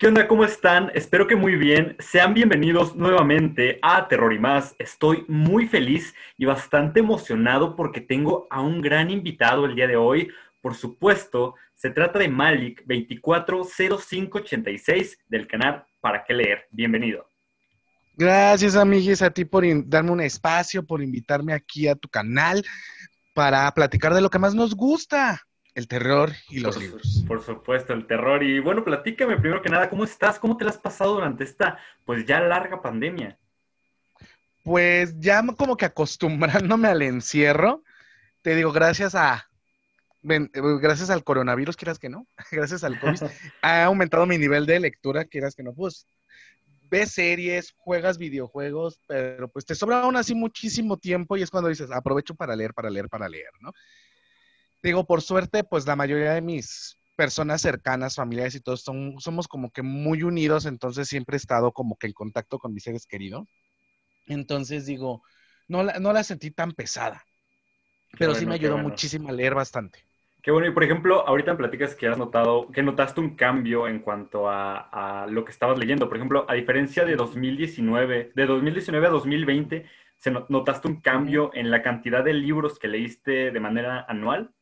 ¿Qué onda? ¿Cómo están? Espero que muy bien. Sean bienvenidos nuevamente a Terror y más. Estoy muy feliz y bastante emocionado porque tengo a un gran invitado el día de hoy. Por supuesto, se trata de Malik 240586 del canal Para qué leer. Bienvenido. Gracias, amigues, a ti por darme un espacio, por invitarme aquí a tu canal para platicar de lo que más nos gusta, el terror y los libros. Por supuesto, el terror. Y bueno, platícame primero que nada, ¿cómo estás? ¿Cómo te la has pasado durante esta, pues ya larga pandemia? Pues ya como que acostumbrándome al encierro, te digo, gracias a, gracias al coronavirus, quieras que no, gracias al COVID, ha aumentado mi nivel de lectura, quieras que no, pues ves series, juegas videojuegos, pero pues te sobra aún así muchísimo tiempo y es cuando dices, aprovecho para leer, para leer, para leer, ¿no? Digo, por suerte, pues la mayoría de mis personas cercanas, familiares y todos, son, somos como que muy unidos, entonces siempre he estado como que en contacto con mis seres queridos. Entonces digo, no la, no la sentí tan pesada, pero sí me ayudó muchísimo a leer bastante. Qué bueno, y por ejemplo, ahorita me platicas que has notado, que notaste un cambio en cuanto a, lo que estabas leyendo. Por ejemplo, a diferencia de 2019, de 2019 a 2020, ¿se ¿notaste un cambio en la cantidad de libros que leíste de manera anual?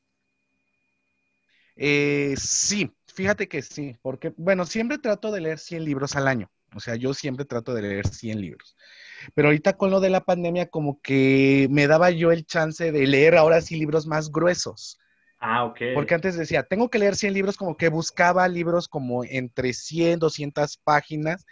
Eh, sí, fíjate que sí, porque, bueno, siempre trato de leer 100 libros al año. O sea, yo siempre trato de leer 100 libros. Pero ahorita con lo de la pandemia, como que me daba yo el chance de leer ahora sí libros más gruesos. Ah, ok. Porque antes decía, tengo que leer 100 libros, como que buscaba libros como entre 100, 200 páginas,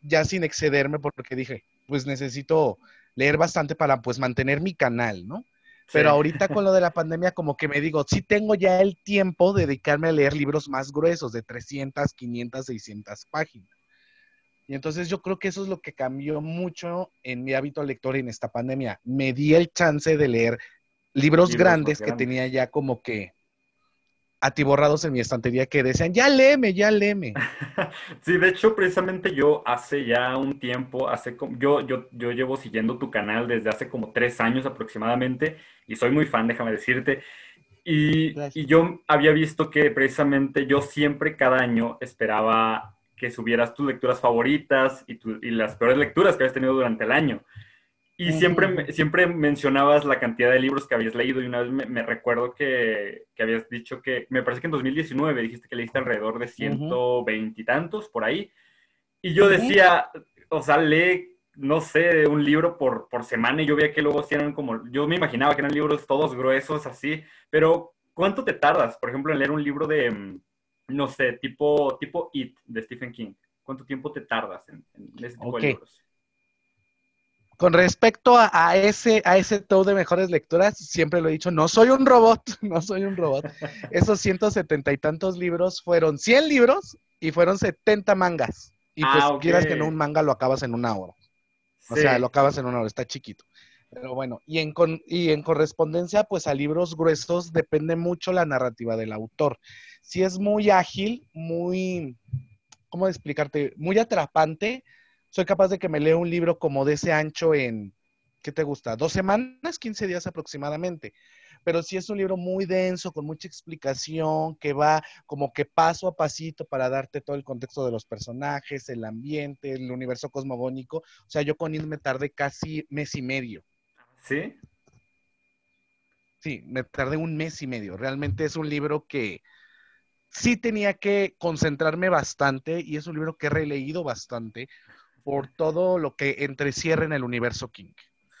ya sin excederme, porque dije, pues necesito leer bastante para pues mantener mi canal, ¿no? Pero ahorita con lo de la pandemia, como que me digo, sí tengo ya el tiempo de dedicarme a leer libros más gruesos, de 300, 500, 600 páginas. Y entonces yo creo que eso es lo que cambió mucho en mi hábito lector en esta pandemia. Me di el chance de leer libros, grandes, que tenía ya como que atiborrados en mi estantería que decían, ya léeme, ya léeme. sí, de hecho, precisamente yo hace ya un tiempo, hace yo, yo, yo llevo siguiendo tu canal desde hace como tres años aproximadamente y soy muy fan, déjame decirte. Y, y yo había visto que precisamente yo siempre cada año esperaba que subieras tus lecturas favoritas y, y las peores lecturas que habías tenido durante el año. Y siempre, siempre mencionabas la cantidad de libros que habías leído y una vez me, recuerdo que, que, habías dicho que, me parece que en 2019 dijiste que leíste alrededor de ciento veintitantos por ahí. Y yo decía, o sea, lee, no sé, un libro por, por semana y yo veía que luego eran como, yo me imaginaba que eran libros todos gruesos así, pero ¿cuánto te tardas, por ejemplo, en leer un libro de, mm, no sé, tipo, tipo It de Stephen King? ¿Cuánto tiempo te tardas en, en ese tipo de libros? Con respecto a, ese, a ese top de mejores lecturas, siempre lo he dicho, no soy un robot, no soy un robot. Esos 170 y tantos libros fueron 100 libros y fueron 70 mangas. Y pues ah, quieras que no, un manga lo acabas en una hora. O sea, lo acabas en una hora, está chiquito. Pero bueno, y en, y en correspondencia, pues a libros gruesos depende mucho la narrativa del autor. Si es muy ágil, muy, ¿cómo explicarte? Muy atrapante, soy capaz de que me lea un libro como de ese ancho en, ¿qué te gusta? Dos semanas, 15 días aproximadamente. Pero si es un libro muy denso, con mucha explicación, que va como que paso a pasito para darte todo el contexto de los personajes, el ambiente, el universo cosmogónico. O sea, yo con él me tardé casi mes y medio. ¿Sí? Sí, me tardé un mes y medio. Realmente es un libro que sí tenía que concentrarme bastante y es un libro que he releído bastante por todo lo que entrecierra en el universo King.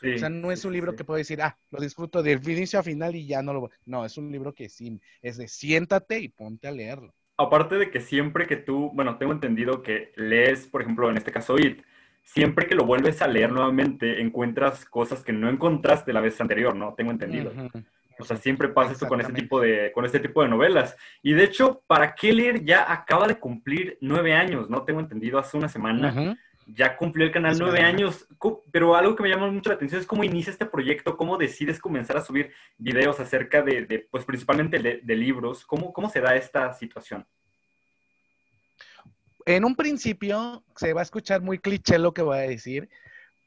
o sea, no es un libro que puedo decir, ah, lo disfruto de inicio a final y ya no lo... No, es un libro que sí, es de siéntate y ponte a leerlo. Aparte de que siempre que tú, bueno, tengo entendido que lees, por ejemplo, en este caso It, siempre que lo vuelves a leer nuevamente, encuentras cosas que no encontraste la vez anterior, ¿no? Tengo entendido. O sea, siempre pasa esto con este tipo de, con este tipo de novelas. Y de hecho, para Keller ya acaba de cumplir nueve años, ¿no? Tengo entendido hace una semana ya cumplió el canal nueve años, pero algo que me llama mucho la atención es cómo inicia este proyecto, cómo decides comenzar a subir videos acerca de, pues principalmente de, libros, ¿Cómo, ¿cómo se da esta situación? En un principio se va a escuchar muy cliché lo que voy a decir,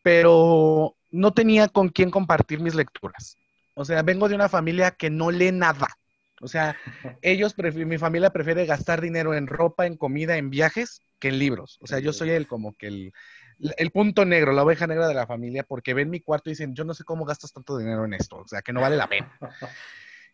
pero no tenía con quién compartir mis lecturas. O sea, vengo de una familia que no lee nada. O sea, ellos, mi familia prefiere gastar dinero en ropa, en comida, en viajes, que en libros. O sea, yo soy el como que el, el punto negro, la oveja negra de la familia, porque ven mi cuarto y dicen, yo no sé cómo gastas tanto dinero en esto, o sea, que no vale la pena.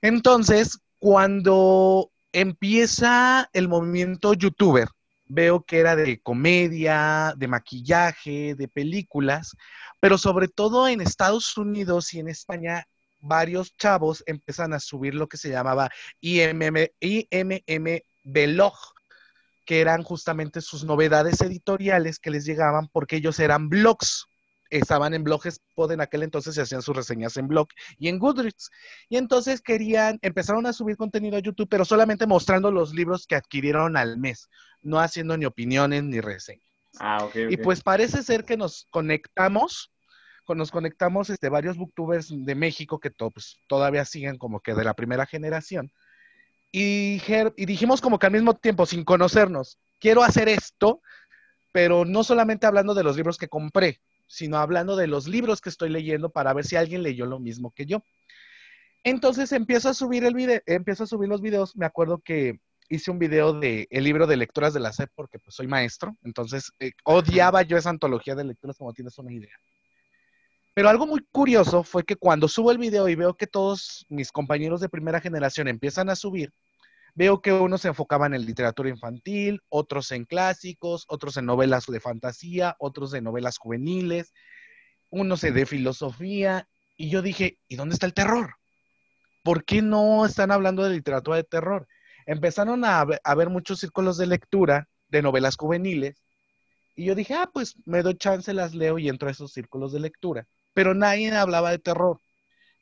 Entonces, cuando empieza el movimiento youtuber, veo que era de comedia, de maquillaje, de películas, pero sobre todo en Estados Unidos y en España, varios chavos empiezan a subir lo que se llamaba IMM, IMM Vlog, que eran justamente sus novedades editoriales que les llegaban porque ellos eran blogs. Estaban en blogs, en aquel entonces se hacían sus reseñas en blog y en Goodreads. Y entonces querían, empezaron a subir contenido a YouTube, pero solamente mostrando los libros que adquirieron al mes, no haciendo ni opiniones ni reseñas. Ah. Y pues parece ser que nos conectamos, nos conectamos este, varios booktubers de México que pues, todavía siguen como que de la primera generación y, dijimos como que al mismo tiempo, sin conocernos, quiero hacer esto, pero no solamente hablando de los libros que compré, sino hablando de los libros que estoy leyendo para ver si alguien leyó lo mismo que yo. Entonces empiezo a subir el video, empiezo a subir los videos. Me acuerdo que hice un video de el libro de lecturas de la SEP porque pues soy maestro, entonces eh, odiaba yo esa antología de lecturas como tienes una idea. Pero algo muy curioso fue que cuando subo el video y veo que todos mis compañeros de primera generación empiezan a subir, veo que unos se enfocaban en literatura infantil, otros en clásicos, otros en novelas de fantasía, otros en novelas juveniles, unos de filosofía. Y yo dije, ¿y dónde está el terror? ¿Por qué no están hablando de literatura de terror? Empezaron a, ver muchos círculos de lectura de novelas juveniles. Y yo dije, ah, pues me doy chance, las leo y entro a esos círculos de lectura pero nadie hablaba de terror.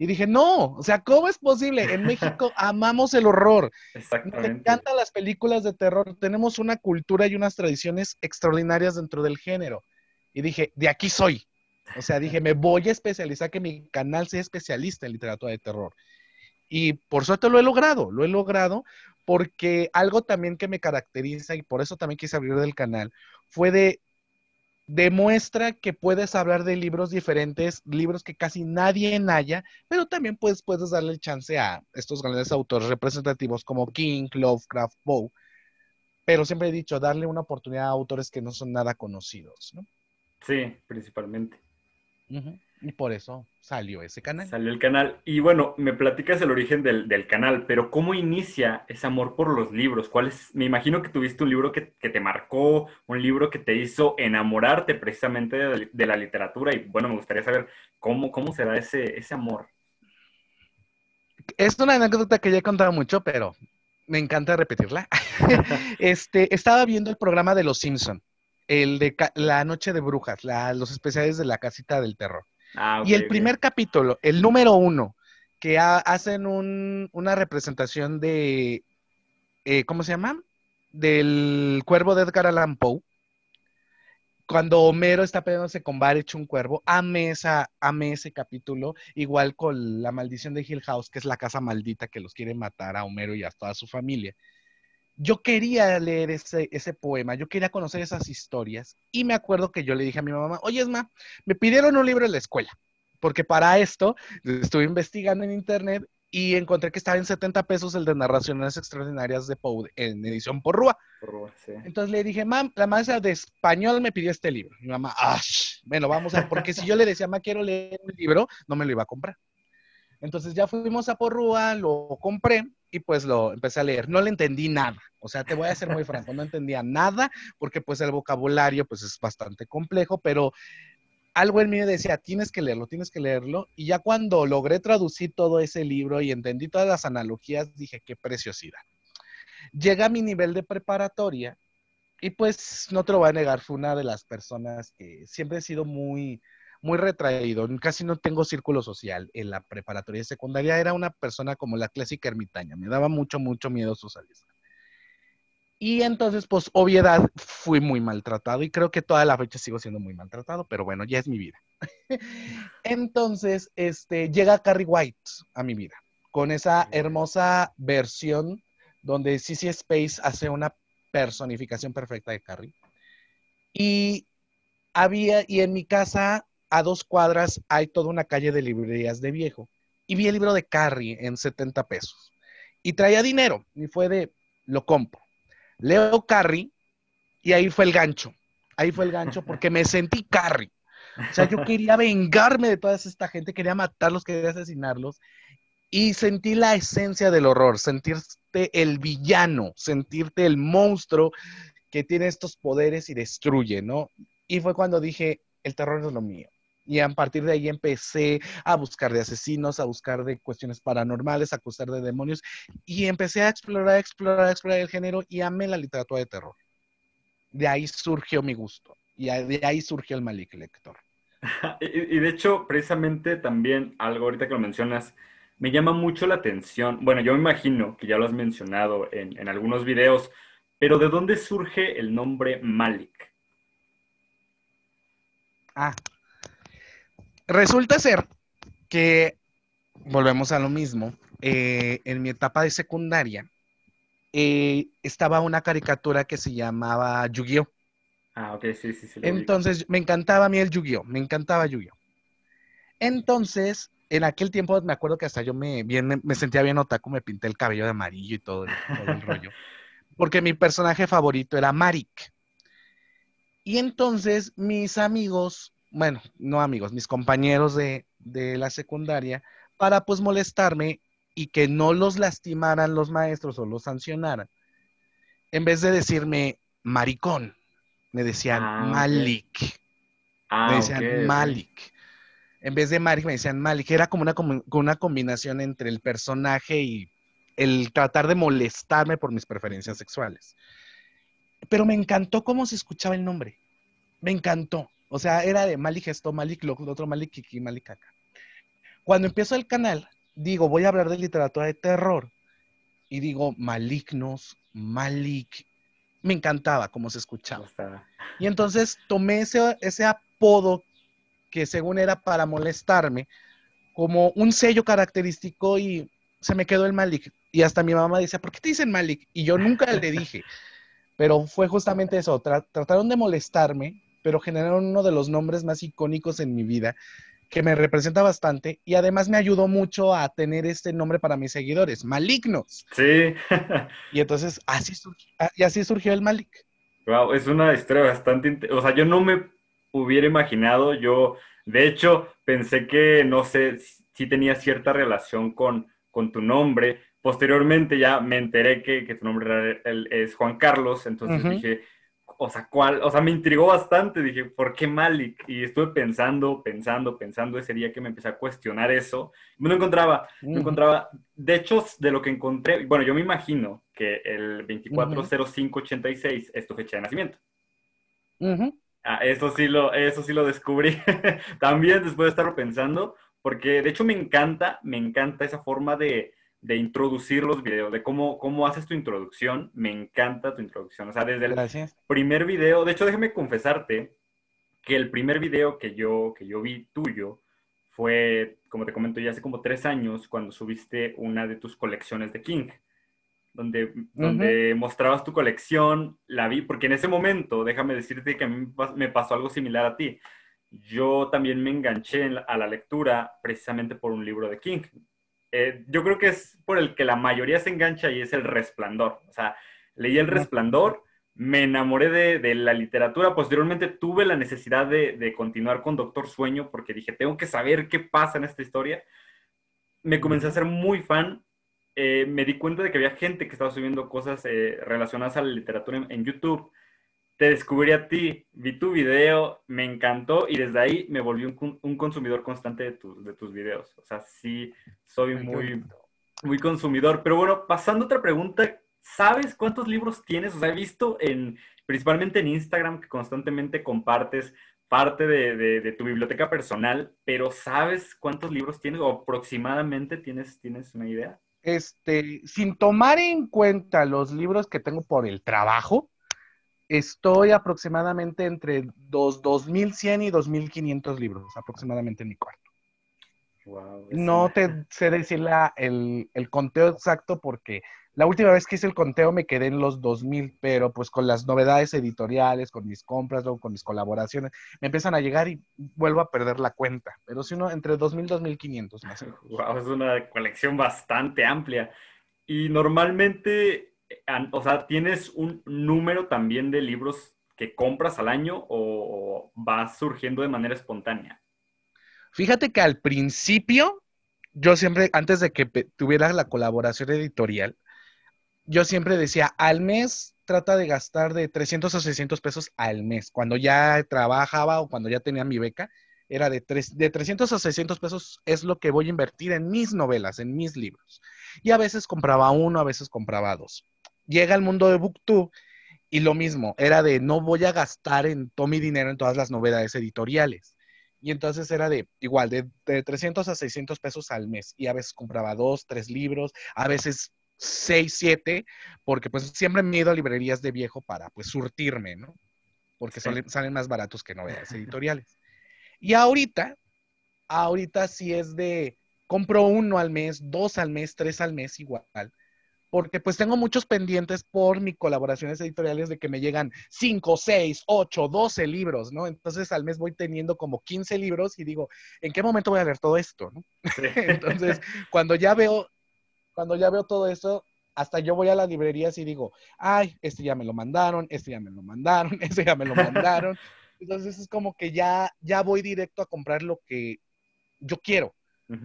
Y dije, no, o sea, ¿cómo es posible? En México amamos el horror. Exactamente. Nos encantan las películas de terror. Tenemos una cultura y unas tradiciones extraordinarias dentro del género. Y dije, de aquí soy. O sea, dije, me voy a especializar, que mi canal sea especialista en literatura de terror. Y por suerte lo he logrado, lo he logrado porque algo también que me caracteriza y por eso también quise abrir el canal fue de demuestra que puedes hablar de libros diferentes, libros que casi nadie haya, pero también puedes, puedes darle chance a estos grandes autores representativos como King, Lovecraft, Poe. Pero siempre he dicho, darle una oportunidad a autores que no son nada conocidos, ¿no? Sí, principalmente. Y por eso salió ese canal. Salió el canal. Y bueno, me platicas el origen del, canal, pero ¿cómo inicia ese amor por los libros? ¿Cuál es? Me imagino que tuviste un libro que, te marcó, un libro que te hizo enamorarte precisamente de, la literatura. Y bueno, me gustaría saber cómo, cómo se da ese, ese amor. Es una anécdota que ya he contado mucho, pero me encanta repetirla. este, estaba viendo el programa de Los Simpson, el de La Noche de Brujas, los especiales de la casita del terror. Ah, y el primer capítulo, el número uno, que hacen una representación de, eh, ¿cómo se llama? Del cuervo de Edgar Allan Poe. Cuando Homero está peleándose con Bar hecho un cuervo, ame, esa, ame ese capítulo, igual con la maldición de Hill House, que es la casa maldita que los quiere matar a Homero y a toda su familia yo quería leer ese, ese, poema, yo quería conocer esas historias. Y me acuerdo que yo le dije a mi mamá, oye, Esma, me pidieron un libro en la escuela, porque para esto estuve investigando en internet y encontré que estaba en 70 pesos el de Narraciones Extraordinarias de Poe en edición por Rúa. Entonces le dije, mam, la maestra de español me pidió este libro. Mi mamá, ah, bueno, vamos a, porque si yo le decía, mamá, quiero leer un libro, no me lo iba a comprar. Entonces ya fuimos a Porrúa, lo compré y pues lo empecé a leer. No le entendí nada. O sea, te voy a ser muy franco, no entendía nada porque pues el vocabulario pues es bastante complejo, pero algo en mí decía, tienes que leerlo, tienes que leerlo. Y ya cuando logré traducir todo ese libro y entendí todas las analogías, dije, qué preciosidad. Llega a mi nivel de preparatoria y pues no te lo voy a negar, fue una de las personas que siempre he sido muy, muy retraído, casi no tengo círculo social. En la preparatoria secundaria era una persona como la clásica ermitaña, me daba mucho, mucho miedo socializar. Y entonces, pues, obviedad, fui muy maltratado y creo que toda la fecha sigo siendo muy maltratado, pero bueno, ya es mi vida. entonces, este, llega Carrie White a mi vida con esa hermosa versión donde CC Space hace una personificación perfecta de Carrie. Y había, y en mi casa a dos cuadras hay toda una calle de librerías de viejo. Y vi el libro de Carrie en 70 pesos. y traía dinero. Y fue de, lo compro. Leo Carrie y ahí fue el gancho. Ahí fue el gancho porque me sentí Carrie. O sea, yo quería vengarme de toda esta gente, quería matarlos, quería asesinarlos. Y sentí la esencia del horror, sentirte el villano, sentirte el monstruo que tiene estos poderes y destruye, ¿no? Y fue cuando dije, el terror es lo mío. Y a partir de ahí empecé a buscar de asesinos, a buscar de cuestiones paranormales, a buscar de demonios. Y empecé a explorar, explorar, explorar el género y amé la literatura de terror. De ahí surgió mi gusto. Y de ahí surgió el Malik Lector. y, de hecho, precisamente también, algo ahorita que lo mencionas, me llama mucho la atención. Bueno, yo me imagino que ya lo has mencionado en, en algunos videos, pero ¿de dónde surge el nombre Malik? Ah, resulta ser que, volvemos a lo mismo, eh, en mi etapa de secundaria, eh, estaba una caricatura que se llamaba Yu-Gi-Oh! Ah, ok, sí, sí, sí. Entonces, me encantaba a mí el Yu-Gi-Oh! Me encantaba Yu-Gi-Oh! Entonces, en aquel tiempo me acuerdo que hasta yo me, bien, me, sentía bien otaku, me pinté el cabello de amarillo y todo, todo el rollo. Porque mi personaje favorito era Marik. Y entonces mis amigos, bueno, no amigos, mis compañeros de, de la secundaria, para pues molestarme y que no los lastimaran los maestros o los sancionaran, en vez de decirme maricón, me decían ah, Malik. Ah, me decían Malik. En vez de Malik me decían Malik. Era como una, como una combinación entre el personaje y el tratar de molestarme por mis preferencias sexuales. Pero me encantó cómo se escuchaba el nombre. Me encantó. O sea, era de Malik esto, Malik lo, otro Malik Kiki, Malik acá. Cuando empiezo el canal, digo, voy a hablar de literatura de terror. Y digo, malignos, Malik. Me encantaba cómo se escuchaba. Y entonces tomé ese, ese apodo que según era para molestarme, como un sello característico y se me quedó el Malik. Y hasta mi mamá decía, ¿por qué te dicen Malik? Y yo nunca le dije. Pero fue justamente eso, trataron de molestarme, pero generaron uno de los nombres más icónicos en mi vida, que me representa bastante y además me ayudó mucho a tener este nombre para mis seguidores, Malignos. Sí. y entonces así, surgió, ah, y así surgió el Malik. Wow, es una historia bastante, o sea, yo no me hubiera imaginado, yo de hecho pensé que, no sé, si tenía cierta relación con, con tu nombre, Posteriormente ya me enteré que, que tu nombre es Juan Carlos, entonces dije, o sea, ¿cuál? O sea, me intrigó bastante, dije, ¿por qué Malik? Y estuve pensando, pensando, pensando ese día que me empecé a cuestionar eso. No encontraba, no encontraba, de hecho, de lo que encontré, bueno, yo me imagino que el 240586 es tu fecha de nacimiento. Ah, eso sí lo, eso sí lo descubrí también después de estarlo pensando, porque de hecho me encanta, me encanta esa forma de, de introducir los videos, de cómo, cómo haces tu introducción. Me encanta tu introducción. O sea, desde el primer video, de hecho, déjame confesarte que el primer video que yo, que yo vi tuyo fue, como te comento, ya hace como tres años, cuando subiste una de tus colecciones de King, donde, donde mostrabas tu colección, la vi, porque en ese momento, déjame decirte que a mí me pasó algo similar a ti. Yo también me enganché a la lectura precisamente por un libro de King. Eh, yo creo que es por el que la mayoría se engancha y es el resplandor. O sea, leí el resplandor, me enamoré de, la literatura, posteriormente tuve la necesidad de, continuar con Doctor Sueño porque dije, tengo que saber qué pasa en esta historia. Me comencé a ser muy fan. Eh, me di cuenta de que había gente que estaba subiendo cosas eh, relacionadas a la literatura en YouTube te descubrí a ti, vi tu video, me encantó y desde ahí me volví un, consumidor constante de, de, tus videos. O sea, sí, soy muy, muy consumidor. Pero bueno, pasando a otra pregunta, ¿sabes cuántos libros tienes? O sea, he visto en, principalmente en Instagram que constantemente compartes parte de, de, tu biblioteca personal, pero ¿sabes cuántos libros tienes o aproximadamente tienes, tienes una idea? Este, sin tomar en cuenta los libros que tengo por el trabajo, Estoy aproximadamente entre dos, 2100 y 2500 libros, aproximadamente en mi cuarto. no te sé decir el, el, conteo exacto porque la última vez que hice el conteo me quedé en los 2000, pero pues con las novedades editoriales, con mis compras, luego con mis colaboraciones, me empiezan a llegar y vuelvo a perder la cuenta. Pero si uno, entre 2000 y 2500 más Wow, es una colección bastante amplia. Y normalmente, o sea, ¿tienes un número también de libros que compras al año o vas surgiendo de manera espontánea? Fíjate que al principio, yo siempre, antes de que tuviera la colaboración editorial, yo siempre decía, al mes trata de gastar de 300 a 600 pesos al mes. Cuando ya trabajaba o cuando ya tenía mi beca, era de, de 300 a 600 pesos es lo que voy a invertir en mis novelas, en mis libros. Y a veces compraba uno, a veces compraba dos. Llega el mundo de BookTube y lo mismo, era de no voy a gastar en todo mi dinero en todas las novedades editoriales. Y entonces era de igual, de, de 300 a 600 pesos al mes. Y a veces compraba dos, tres libros, a veces seis, siete, porque pues siempre me he ido a librerías de viejo para pues surtirme, ¿no? Porque salen más baratos que novedades editoriales. Y ahorita, ahorita sí es de, compro uno al mes, dos al mes, tres al mes igual, porque pues tengo muchos pendientes por mis colaboraciones editoriales de que me llegan 5, 6, 8, 12 libros, ¿no? Entonces al mes voy teniendo como 15 libros y digo, ¿en qué momento voy a leer todo esto? ¿no? Entonces, cuando ya veo, cuando ya veo todo esto, hasta yo voy a las librerías y digo, ay, este ya me lo mandaron, este ya me lo mandaron, este ya me lo mandaron. Entonces es como que ya, ya voy directo a comprar lo que yo quiero.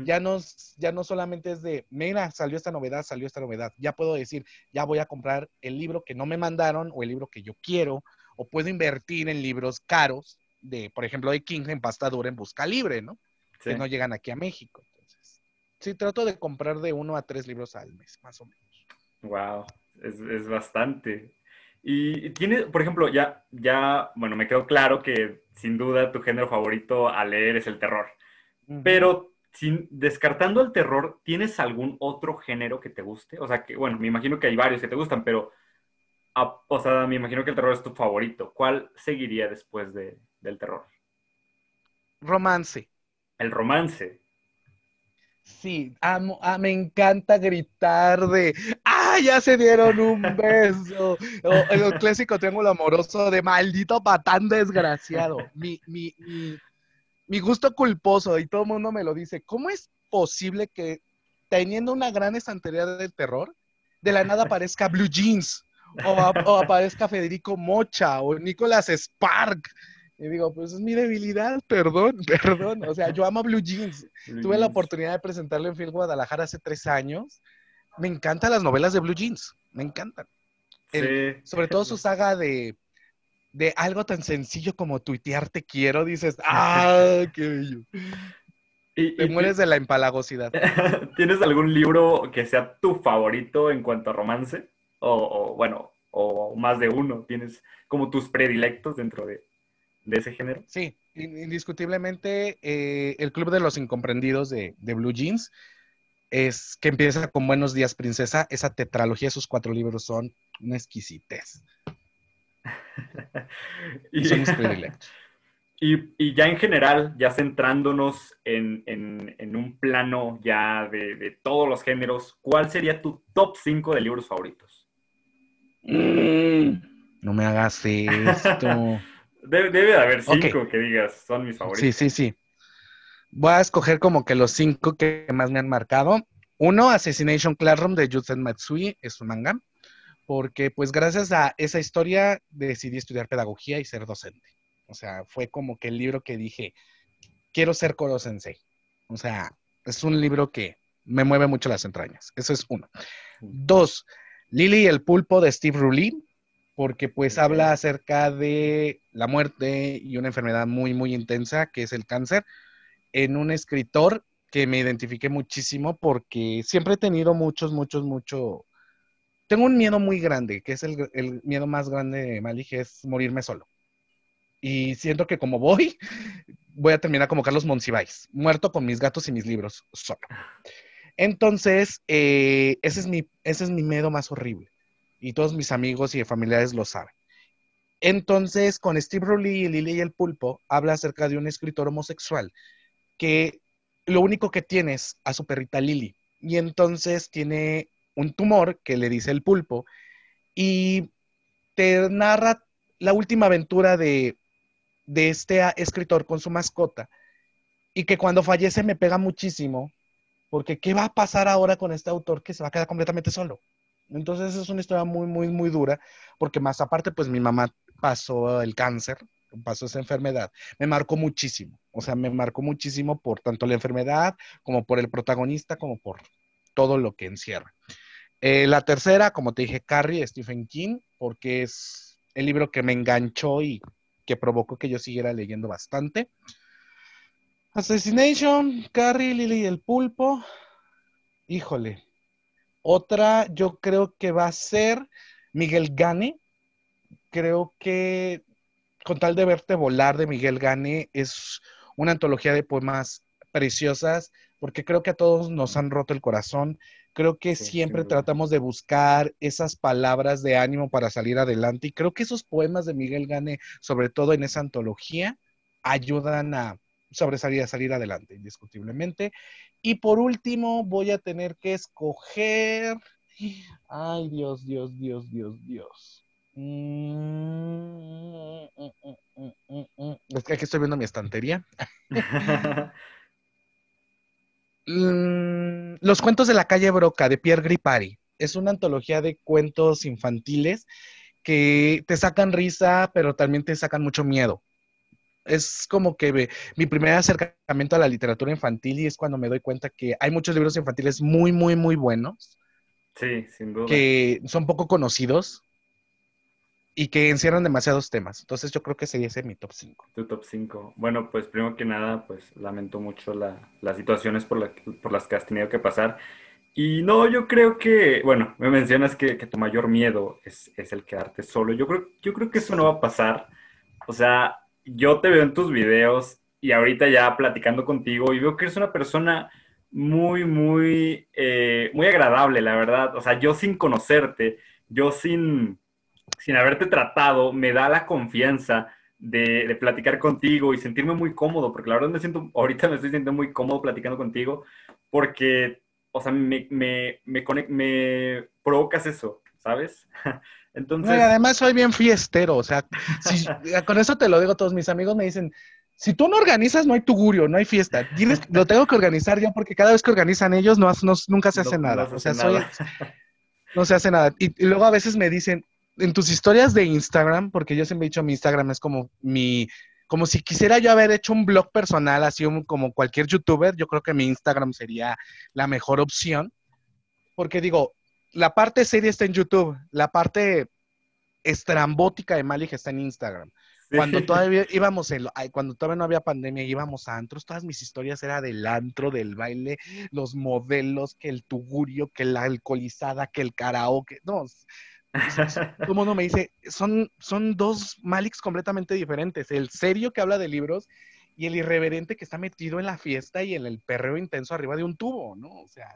Ya no, ya no solamente es de, mira, salió esta novedad, salió esta novedad. Ya puedo decir, ya voy a comprar el libro que no me mandaron o el libro que yo quiero, o puedo invertir en libros caros, de, por ejemplo, de King en pasta dura en busca libre, ¿no? Que no llegan aquí a México. Entonces, sí, trato de comprar de uno a tres libros al mes, más o menos. Wow, es, es bastante. Y tiene, por ejemplo, ya, ya, bueno, me quedó claro que sin duda tu género favorito a leer es el terror. Pero sin, descartando el terror, ¿tienes algún otro género que te guste? O sea, que, bueno, me imagino que hay varios que te gustan, pero, o sea, me imagino que el terror es tu favorito. ¿Cuál seguiría después de, del terror? Romance. El romance. Sí, amo, ah, me encanta gritar de, ¡ah, ya se dieron un beso! o, el clásico triángulo amoroso de maldito patán desgraciado. Mi, mi, mi, mi gusto culposo y todo el mundo me lo dice. ¿Cómo es posible que teniendo una gran estantería del terror, de la nada aparezca Blue Jeans o, aparezca Federico Mocha o Nicholas Spark? Y digo, pues es mi debilidad, perdón, perdón. O sea, yo amo Blue Jeans. Tuve la oportunidad de presentarlo en Film Guadalajara hace tres años. Me encantan las novelas de Blue Jeans, me encantan. Sobre todo su saga de de algo tan sencillo como tuitear te quiero, dices, ¡ah, qué bello! Y, te mueres de la empalagosidad. ¿Tienes algún libro que sea tu favorito en cuanto a romance? O, bueno, o más de uno. ¿Tienes como tus predilectos dentro de, ese género? Sí, indiscutiblemente eh, el Club de los Incomprendidos de, de, Blue Jeans es que empieza con Buenos Días Princesa. Esa tetralogía, esos cuatro libros son una exquisitez. y, Somos Y, ya en general, ya centrándonos en, un plano ya de, todos los géneros, ¿cuál sería tu top 5 de libros favoritos? Mm, no me hagas esto. debe, de haber cinco que digas, son mis favoritos. Sí, sí, sí. Voy a escoger como que los cinco que más me han marcado. Uno, Assassination Classroom de Yuzen Matsui, es un manga porque pues gracias a esa historia decidí estudiar pedagogía y ser docente. O sea, fue como que el libro que dije, quiero ser Koro Sensei. O sea, es un libro que me mueve mucho las entrañas. Eso es uno. Dos, Lily y el pulpo de Steve Rulin, porque pues habla acerca de la muerte y una enfermedad muy, muy intensa que es el cáncer en un escritor que me identifiqué muchísimo porque siempre he tenido muchos, muchos, mucho tengo un miedo muy grande, que es el, miedo más grande de Malik, es morirme solo. Y siento que como voy, voy a terminar como Carlos Monsiváis, muerto con mis gatos y mis libros, solo. Entonces, eh, ese, es mi, ese es mi miedo más horrible. Y todos mis amigos y familiares lo saben. Entonces, con Steve Rowley y Lily y el Pulpo, habla acerca de un escritor homosexual que lo único que tiene es a su perrita Lily. Y entonces tiene un tumor que le dice el pulpo y te narra la última aventura de, este escritor con su mascota y que cuando fallece me pega muchísimo porque ¿qué va a pasar ahora con este autor que se va a quedar completamente solo? Entonces es una historia muy, muy, muy dura, porque más aparte, pues mi mamá pasó el cáncer, pasó esa enfermedad, me marcó muchísimo, o sea, me marcó muchísimo por tanto la enfermedad como por el protagonista, como por todo lo que encierra. Eh, la tercera, como te dije, Carrie, Stephen King, porque es el libro que me enganchó y que provocó que yo siguiera leyendo bastante. Assassination, Carrie, Lily y el pulpo. Híjole. Otra, yo creo que va a ser Miguel Gane. Creo que con tal de verte volar de Miguel Gane es una antología de poemas preciosas, porque creo que a todos nos han roto el corazón. Creo que siempre tratamos de buscar esas palabras de ánimo para salir adelante y creo que esos poemas de Miguel Gane, sobre todo en esa antología, ayudan a sobresalir, a salir adelante, indiscutiblemente. Y por último, voy a tener que escoger. Ay, Dios, Dios, Dios, Dios, Dios. Mm, mm, mm, es que aquí estoy viendo mi estantería. Los cuentos de la calle Broca de Pierre Gripari. Es una antología de cuentos infantiles que te sacan risa, pero también te sacan mucho miedo es como que mi primer acercamiento a la literatura infantil y es cuando me doy cuenta que hay muchos libros infantiles muy, muy, muy buenos. Sí, sin duda. Que son poco conocidos y que encierran demasiados temas. Entonces yo creo que sería ese mi top 5. Tu top 5. Bueno, pues primero que nada, pues lamento mucho las situaciones por, por las que has tenido que pasar. Y no, yo creo que, bueno, me mencionas que, tu mayor miedo es, es, el quedarte solo. Yo creo, yo creo que eso no va a pasar. O sea, yo te veo en tus videos y ahorita ya platicando contigo y veo que eres una persona muy, muy, eh, muy agradable, la verdad. O sea, yo sin conocerte, yo sin, sin haberte tratado, me da la confianza de, platicar contigo y sentirme muy cómodo, porque la verdad me siento, ahorita me estoy sintiendo muy cómodo platicando contigo, porque, o sea, me, me, me, me provocas eso, ¿sabes? Entonces... además soy bien fiestero, o sea, con eso te lo digo, todos mis amigos me dicen, si tú no organizas, no hay tugurio, no hay fiesta. lo tengo que organizar yo porque cada vez que organizan ellos no, nunca se hace nada. o sea, no se hace nada. Y, luego a veces me dicen, en tus historias de Instagram, porque yo siempre he dicho mi Instagram es como mi, como si quisiera yo haber hecho un blog personal, así como cualquier youtuber, yo creo que mi Instagram sería la mejor opción. Porque digo, la parte seria está en YouTube, la parte estrambótica de Malik está en Instagram. Cuando todavía íbamos en, cuando todavía no había pandemia, íbamos a antros, todas mis historias eran del antro, del baile, los modelos, que el tugurio, que la alcoholizada, que el karaoke, no, el mundo me dice, son, son dos Maliks completamente diferentes, el serio que habla de libros y el irreverente que está metido en la fiesta y en el perreo intenso arriba de un tubo, ¿no? O sea,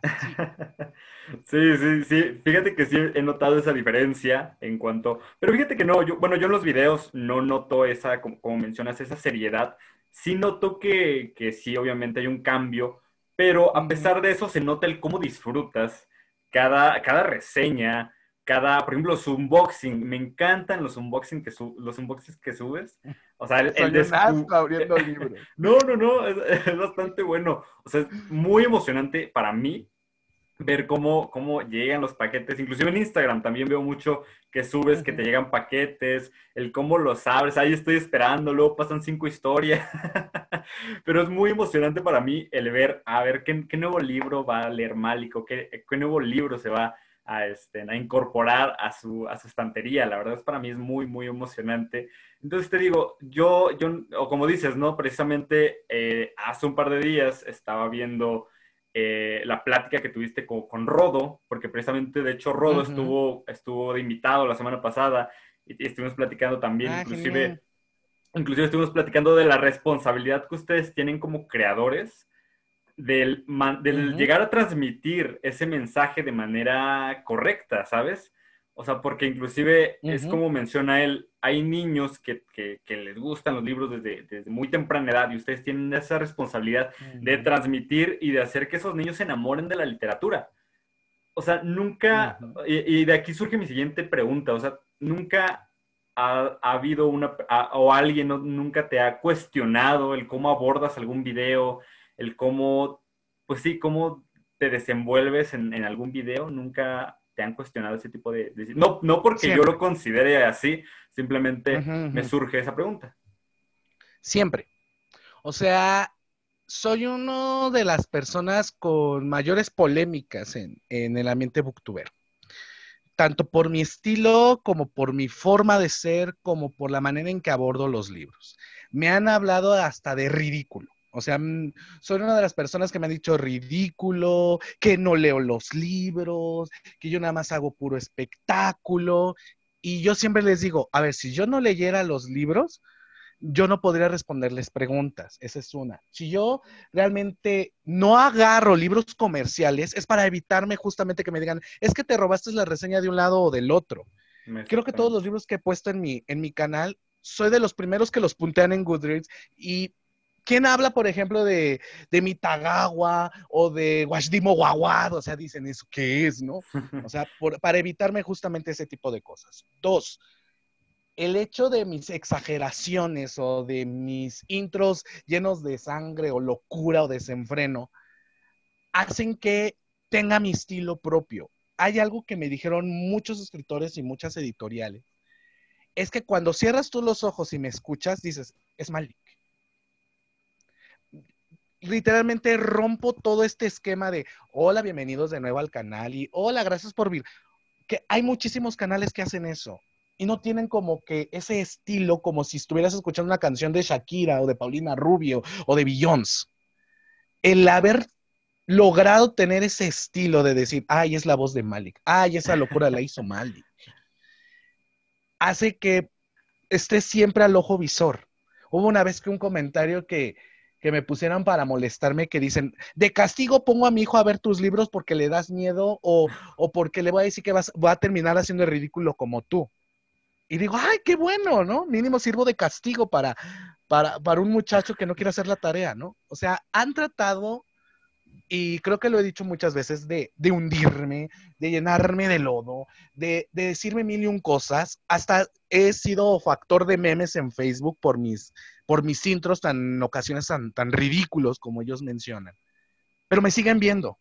sí. sí, sí, Fíjate que sí he notado esa diferencia en cuanto. Pero fíjate que no, yo, bueno, yo en los videos no noto esa, como, mencionas, esa seriedad. Sí noto que, que sí, obviamente hay un cambio, pero a pesar de eso se nota el cómo disfrutas cada, cada reseña, cada, por ejemplo, su unboxing. Me encantan los unboxing que los unboxings que subes. O sea, el, el de abriendo libros. no, no, no, es, bastante bueno. O sea, es muy emocionante para mí ver cómo, cómo llegan los paquetes. Inclusive en Instagram también veo mucho que subes, que te llegan paquetes, el cómo los abres. Ahí estoy esperando, luego pasan cinco historias. Pero es muy emocionante para mí el ver, a ver qué, qué nuevo libro va a leer Málico, qué, qué nuevo libro se va a, este, a incorporar a su, a su estantería. La verdad es para mí es muy, muy emocionante. Entonces te digo, yo, yo o como dices, ¿no? Precisamente eh, hace un par de días estaba viendo eh, la plática que tuviste con, con, Rodo, porque precisamente, de hecho, Rodo estuvo, estuvo de invitado la semana pasada y, estuvimos platicando también, ah, inclusive, inclusive estuvimos platicando de la responsabilidad que ustedes tienen como creadores del, del llegar a transmitir ese mensaje de manera correcta, ¿sabes? O sea, porque inclusive es como menciona él, hay niños que, que, les gustan los libros desde, desde, muy temprana edad y ustedes tienen esa responsabilidad de transmitir y de hacer que esos niños se enamoren de la literatura. O sea, nunca, y, de aquí surge mi siguiente pregunta, o sea, nunca ha, ha habido una, o alguien nunca te ha cuestionado el cómo abordas algún video, el cómo, pues sí, cómo te desenvuelves en, algún video, nunca te han cuestionado ese tipo de... no, no porque yo lo considere así, simplemente me surge esa pregunta. Siempre. O sea, soy uno de las personas con mayores polémicas en, en el ambiente booktubero tanto por mi estilo como por mi forma de ser, como por la manera en que abordo los libros. Me han hablado hasta de ridículo. O sea, mm, soy una de las personas que me han dicho ridículo, que no leo los libros, que yo nada más hago puro espectáculo. Y yo siempre les digo, a ver, si yo no leyera los libros, yo no podría responderles preguntas. Esa es una. Si yo realmente no agarro libros comerciales, es para evitarme justamente que me digan, es que te robaste la reseña de un lado o del otro. Creo que todos los libros que he puesto en mi, en mi canal, soy de los primeros que los puntean en Goodreads y ¿Quién habla, por ejemplo, de, de Mitagawa o de Washdimo Wawad? O sea, dicen eso, ¿qué es, no? O sea, para evitarme justamente ese tipo de cosas. Dos, el hecho de mis exageraciones o de mis intros llenos de sangre o locura o desenfreno hacen que tenga mi estilo propio. Hay algo que me dijeron muchos escritores y muchas editoriales. Es que cuando cierras tú los ojos y me escuchas, dices, es Malik. Literalmente rompo todo este esquema de, hola, bienvenidos de nuevo al canal y hola, gracias por vir. Que hay muchísimos canales que hacen eso y no tienen como que ese estilo como si estuvieras escuchando una canción de Shakira o de Paulina Rubio o de Beyoncé. El haber logrado tener ese estilo de decir, ay, es la voz de Malik, ay, esa locura la hizo Malik, hace que esté siempre al ojo visor. Hubo una vez que un comentario que, que me pusieran para molestarme que dicen, de castigo pongo a mi hijo a ver tus libros porque le das miedo o, o porque le voy a decir que vas, va a terminar haciendo el ridículo como tú. Y digo, ay, qué bueno, ¿no? Mínimo sirvo de castigo para, para, para un muchacho que no quiere hacer la tarea, ¿no? O sea, han tratado, y creo que lo he dicho muchas veces, de, de hundirme, de llenarme de lodo, de, de, decirme mil y un cosas. Hasta he sido factor de memes en Facebook por mis, por mis intros tan en ocasiones tan, tan ridículos como ellos mencionan. Pero me siguen viendo.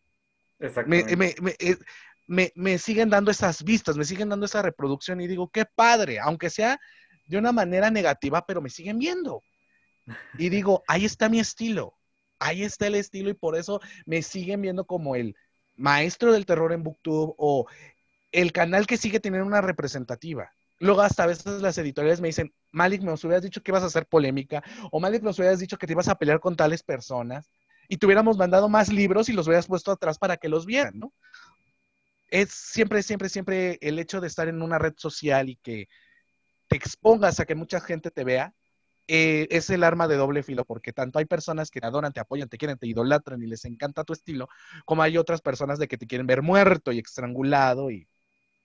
Exactamente. Me, me, eh, me, siguen dando esas vistas, me siguen dando esa reproducción y digo, qué padre, aunque sea de una manera negativa, pero me siguen viendo. Y digo, ahí está mi estilo, ahí está el estilo y por eso me siguen viendo como el maestro del terror en Booktube o el canal que sigue teniendo una representativa. Luego hasta a veces las editoriales me dicen, Malik, nos hubieras dicho que ibas a hacer polémica, o Malik, nos hubieras dicho que te ibas a pelear con tales personas, y te hubiéramos mandado más libros y los hubieras puesto atrás para que los vieran, ¿no? es siempre, siempre, siempre el hecho de estar en una red social y que te expongas a que mucha gente te vea, eh, es el arma de doble filo, porque tanto hay personas que te adoran, te apoyan, te quieren, te idolatran y les encanta tu estilo, como hay otras personas de que te quieren ver muerto y estrangulado y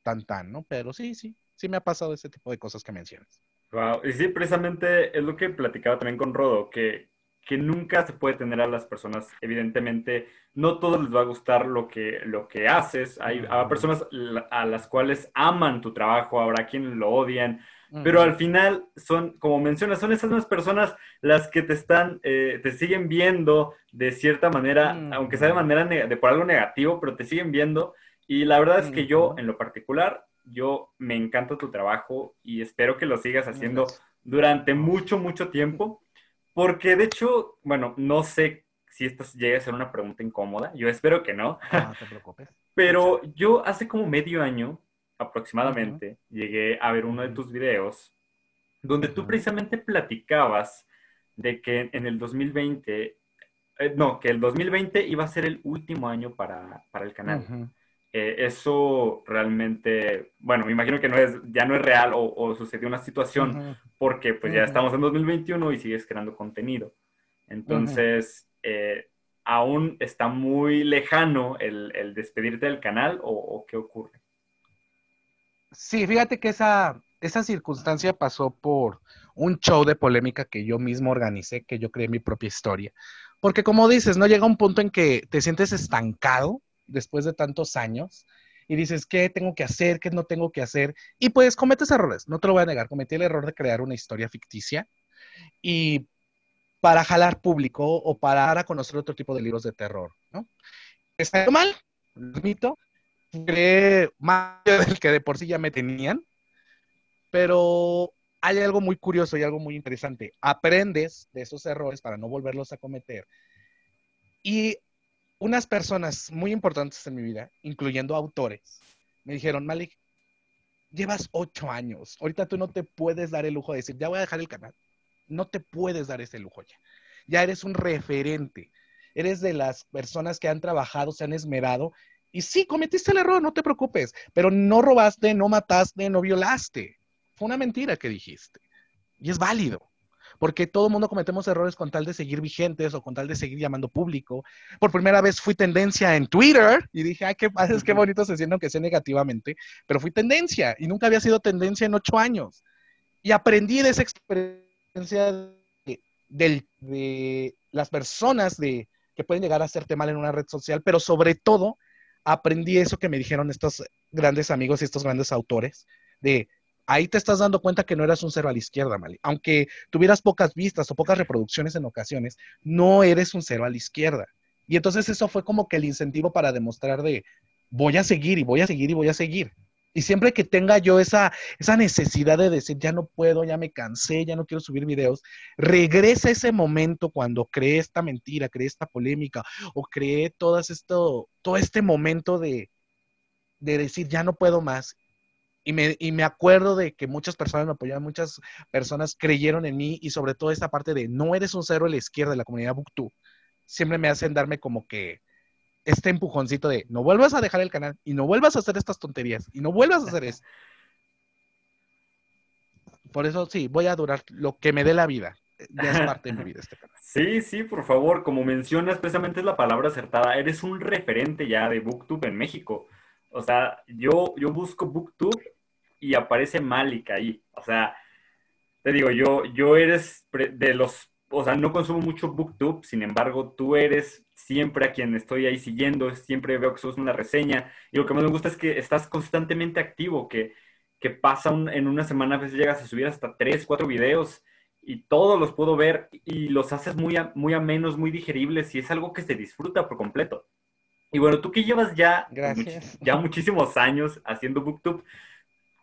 tan tan, ¿no? Pero sí, sí, sí me ha pasado ese tipo de cosas que mencionas. Wow, y sí, precisamente es lo que platicaba también con Rodo, que que nunca se puede tener a las personas. Evidentemente, no todos les va a gustar lo que, lo que haces. Hay, personas a las cuales aman tu trabajo, habrá quien lo odian, pero al final son, como mencionas, son esas mismas personas las que te están, eh, te siguen viendo de cierta manera, aunque sea de manera de por algo negativo, pero te siguen viendo. Y la verdad es que yo, en lo particular, yo me encanta tu trabajo y espero que lo sigas haciendo durante mucho, mucho tiempo porque de hecho, bueno, no sé si esto llega a ser una pregunta incómoda. Yo espero que no. No te preocupes. Pero yo hace como medio año aproximadamente llegué a ver uno de tus videos donde tú precisamente platicabas de que en el 2020, eh, no, que el 2020 iba a ser el último año para, para el canal. Eh, eso realmente, bueno, me imagino que no es, ya no es real o, sucedió una situación porque pues ya estamos en 2021 y sigues creando contenido. Entonces, eh, ¿aún está muy lejano el, despedirte del canal o, qué ocurre? Sí, fíjate que esa, esa circunstancia pasó por un show de polémica que yo mismo organicé, que yo creé mi propia historia. Porque como dices, no llega un punto en que te sientes estancado después de tantos años y dices, ¿qué tengo que hacer? ¿Qué no tengo que hacer? Y pues cometes errores, no te lo voy a negar, cometí el error de crear una historia ficticia y para jalar público o para dar a conocer otro tipo de libros de terror, ¿no? Está mal, lo admito. Creé más del que de por sí ya me tenían. Pero hay algo muy curioso y algo muy interesante. Aprendes de esos errores para no volverlos a cometer. Y unas personas muy importantes en mi vida, incluyendo autores, me dijeron, Malik, llevas ocho años. Ahorita tú no te puedes dar el lujo de decir, ya voy a dejar el canal. No te puedes dar ese lujo ya. Ya eres un referente. Eres de las personas que han trabajado, se han esmerado. Y sí, cometiste el error, no te preocupes. Pero no robaste, no mataste, no violaste. Fue una mentira que dijiste. Y es válido porque todo el mundo cometemos errores con tal de seguir vigentes o con tal de seguir llamando público. Por primera vez fui tendencia en Twitter y dije, ay, qué, es qué bonito se siente que sea negativamente, pero fui tendencia y nunca había sido tendencia en ocho años. Y aprendí de esa experiencia de, de las personas de, que pueden llegar a hacerte mal en una red social, pero sobre todo aprendí eso que me dijeron estos grandes amigos y estos grandes autores, de ahí te estás dando cuenta que no eras un cero a la izquierda, Mali. Aunque tuvieras pocas vistas o pocas reproducciones en ocasiones, no eres un cero a la izquierda. Y entonces eso fue como que el incentivo para demostrar de voy a seguir y voy a seguir y voy a seguir. Y siempre que tenga yo esa, esa necesidad de decir, ya no puedo, ya me cansé, ya no quiero subir videos, regresa ese momento cuando creé esta mentira, creé esta polémica o creé todo esto, todo este momento de, de decir, ya no puedo más y me, y me acuerdo de que muchas personas me apoyaron, muchas personas creyeron en mí y sobre todo esta parte de no eres un cero a la izquierda de la comunidad Booktube, siempre me hacen darme como que este empujoncito de no vuelvas a dejar el canal y no vuelvas a hacer estas tonterías y no vuelvas a hacer eso. Por eso sí, voy a durar lo que me dé la vida. Ya es parte de mi vida este canal. Sí, sí, por favor, como mencionas, precisamente es la palabra acertada. Eres un referente ya de Booktube en México. O sea, yo, yo busco Booktube y aparece Malik ahí. O sea, te digo, yo, yo eres de los, o sea, no consumo mucho Booktube, sin embargo, tú eres siempre a quien estoy ahí siguiendo, siempre veo que sos una reseña, y lo que más me gusta es que estás constantemente activo, que, que pasa en una semana, a veces llegas a subir hasta tres, cuatro videos, y todos los puedo ver, y los haces muy, a, muy amenos, muy digeribles, y es algo que se disfruta por completo. Y bueno, tú que llevas ya, ya muchísimos años haciendo Booktube,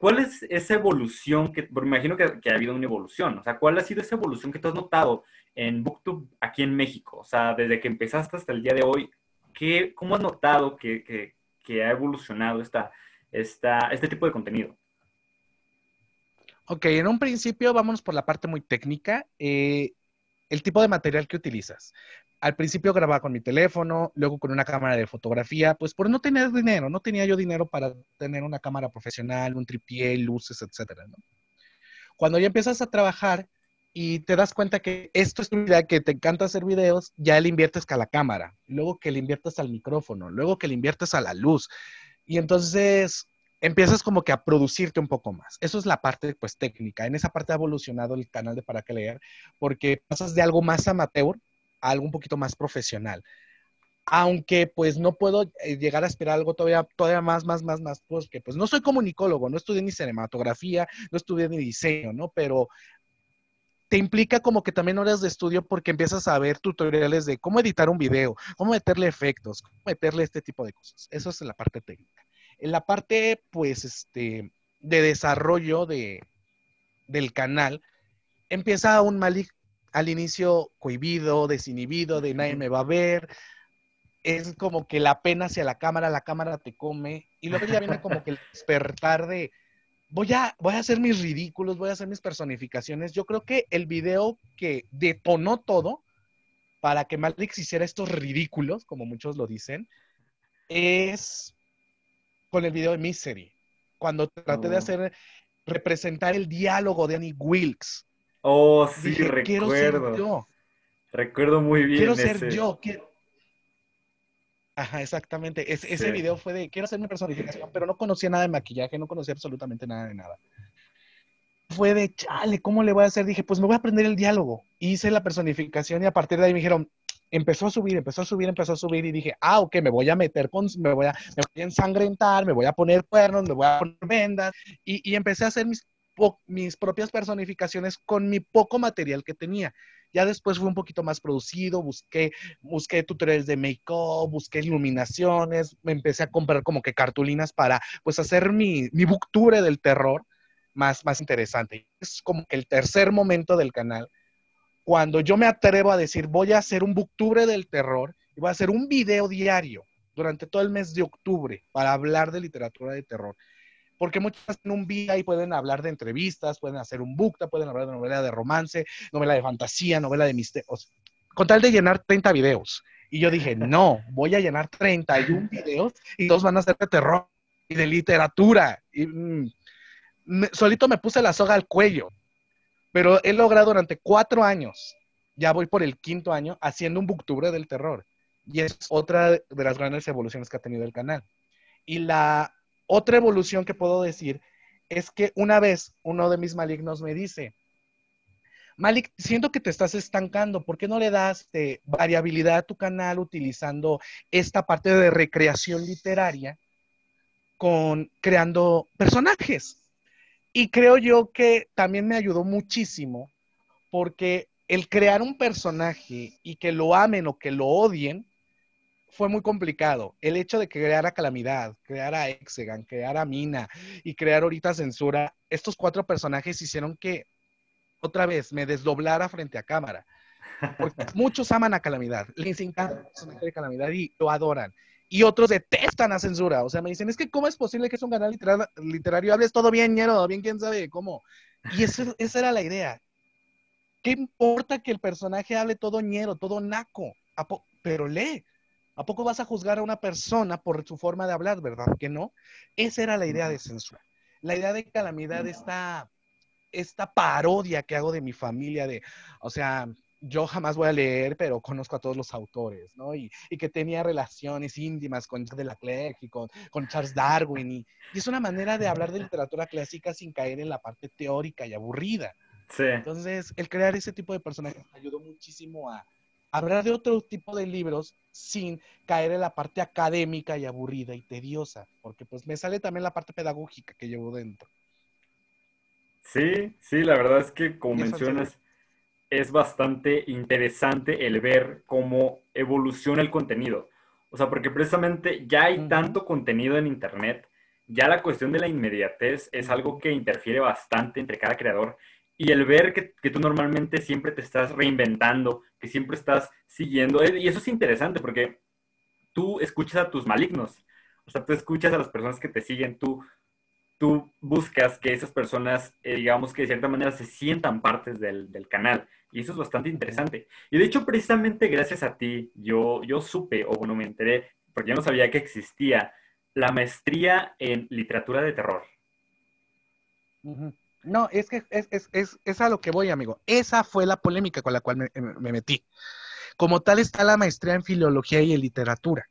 ¿Cuál es esa evolución que, me imagino que, ha habido una evolución, o sea, ¿cuál ha sido esa evolución que tú has notado en Booktube aquí en México? O sea, desde que empezaste hasta el día de hoy, ¿qué, ¿cómo has notado que, ha evolucionado esta, esta, este tipo de contenido? Ok, en un principio vámonos por la parte muy técnica. Eh, el tipo de material que utilizas al principio grababa con mi teléfono, luego con una cámara de fotografía, pues por no tener dinero, no tenía yo dinero para tener una cámara profesional, un tripié, luces, etcétera, ¿no? Cuando ya empiezas a trabajar y te das cuenta que esto es tu vida, que te encanta hacer videos, ya le inviertes a la cámara, luego que le inviertes al micrófono, luego que le inviertes a la luz. Y entonces empiezas como que a producirte un poco más. Eso es la parte pues técnica. En esa parte ha evolucionado el canal de Para qué leer, porque pasas de algo más amateur algo un poquito más profesional. Aunque pues no puedo eh, llegar a esperar algo todavía, todavía más, más, más, más, porque pues no soy comunicólogo, no estudié ni cinematografía, no estudié ni diseño, ¿no? Pero te implica como que también horas de estudio porque empiezas a ver tutoriales de cómo editar un video, cómo meterle efectos, cómo meterle este tipo de cosas. Eso es la parte técnica. En la parte, pues, este, de desarrollo de, del canal, empieza un Malik al inicio cohibido, desinhibido, de nadie me va a ver. Es como que la pena hacia la cámara, la cámara te come. Y luego ya viene como que el despertar de, voy a, voy a hacer mis ridículos, voy a hacer mis personificaciones. Yo creo que el video que detonó todo para que Matrix hiciera estos ridículos, como muchos lo dicen, es con el video de Misery. Cuando traté de oh. hacer, representar el diálogo de Annie Wilkes Oh, sí, recuerdo. Quiero ser yo. Recuerdo muy bien. Quiero ser yo. Ajá, exactamente. Ese video fue de quiero hacer mi personificación, pero no conocía nada de maquillaje, no conocía absolutamente nada de nada. Fue de chale, ¿cómo le voy a hacer? Dije, pues me voy a aprender el diálogo. Hice la personificación y a partir de ahí me dijeron, empezó a subir, empezó a subir, empezó a subir y dije, ah, ok, me voy a meter con, me voy a, me voy a ensangrentar, me voy a poner cuernos, me voy a poner vendas y, y empecé a hacer mis mis propias personificaciones con mi poco material que tenía. Ya después fue un poquito más producido, busqué, busqué tutoriales de make-up, busqué iluminaciones, me empecé a comprar como que cartulinas para pues hacer mi, mi bookture del terror más, más interesante. Es como el tercer momento del canal, cuando yo me atrevo a decir voy a hacer un bookture del terror y voy a hacer un video diario durante todo el mes de octubre para hablar de literatura de terror porque muchas en un día y pueden hablar de entrevistas, pueden hacer un book, pueden hablar de novela de romance, novela de fantasía, novela de misterios, con tal de llenar 30 videos. Y yo dije, no, voy a llenar 31 videos y todos van a ser de terror y de literatura. Y, mm, solito me puse la soga al cuello, pero he logrado durante cuatro años, ya voy por el quinto año, haciendo un booktubre del terror. Y es otra de las grandes evoluciones que ha tenido el canal. Y la otra evolución que puedo decir es que una vez uno de mis malignos me dice, Malik, siento que te estás estancando, ¿por qué no le das eh, variabilidad a tu canal utilizando esta parte de recreación literaria con creando personajes? Y creo yo que también me ayudó muchísimo porque el crear un personaje y que lo amen o que lo odien fue muy complicado. El hecho de crear a Calamidad, crear a Exegan, crear a Mina y crear ahorita Censura, estos cuatro personajes hicieron que otra vez me desdoblara frente a cámara. Porque muchos aman a Calamidad, les encanta el personaje de Calamidad y lo adoran. Y otros detestan a Censura. O sea, me dicen, es que ¿cómo es posible que es un canal literario, hables todo bien, ñero, bien quién sabe cómo? Y esa era la idea. ¿Qué importa que el personaje hable todo ñero, todo naco? Pero lee. ¿A poco vas a juzgar a una persona por su forma de hablar, verdad? Que no. Esa era la idea de censura. La idea de calamidad, esta, esta parodia que hago de mi familia, de, o sea, yo jamás voy a leer, pero conozco a todos los autores, ¿no? Y, que tenía relaciones íntimas con de la y con, con Charles Darwin. Y, y, es una manera de hablar de literatura clásica sin caer en la parte teórica y aburrida. Sí. Entonces, el crear ese tipo de personajes ayudó muchísimo a, hablar de otro tipo de libros sin caer en la parte académica y aburrida y tediosa, porque pues me sale también la parte pedagógica que llevo dentro. Sí, sí, la verdad es que como mencionas, es bastante interesante el ver cómo evoluciona el contenido. O sea, porque precisamente ya hay tanto contenido en Internet, ya la cuestión de la inmediatez es algo que interfiere bastante entre cada creador y el ver que, que, tú normalmente siempre te estás reinventando, que siempre estás siguiendo, eh, y eso es interesante porque tú escuchas a tus malignos, o sea, tú escuchas a las personas que te siguen, tú, tú buscas que esas personas, eh, digamos que de cierta manera se sientan partes del, del, canal, y eso es bastante interesante. Y de hecho, precisamente gracias a ti, yo, yo supe, o bueno, me enteré, porque yo no sabía que existía la maestría en literatura de terror. No, es que es, es, es, es, a lo que voy, amigo. Esa fue la polémica con la cual me, me, metí. Como tal está la maestría en filología y en literatura.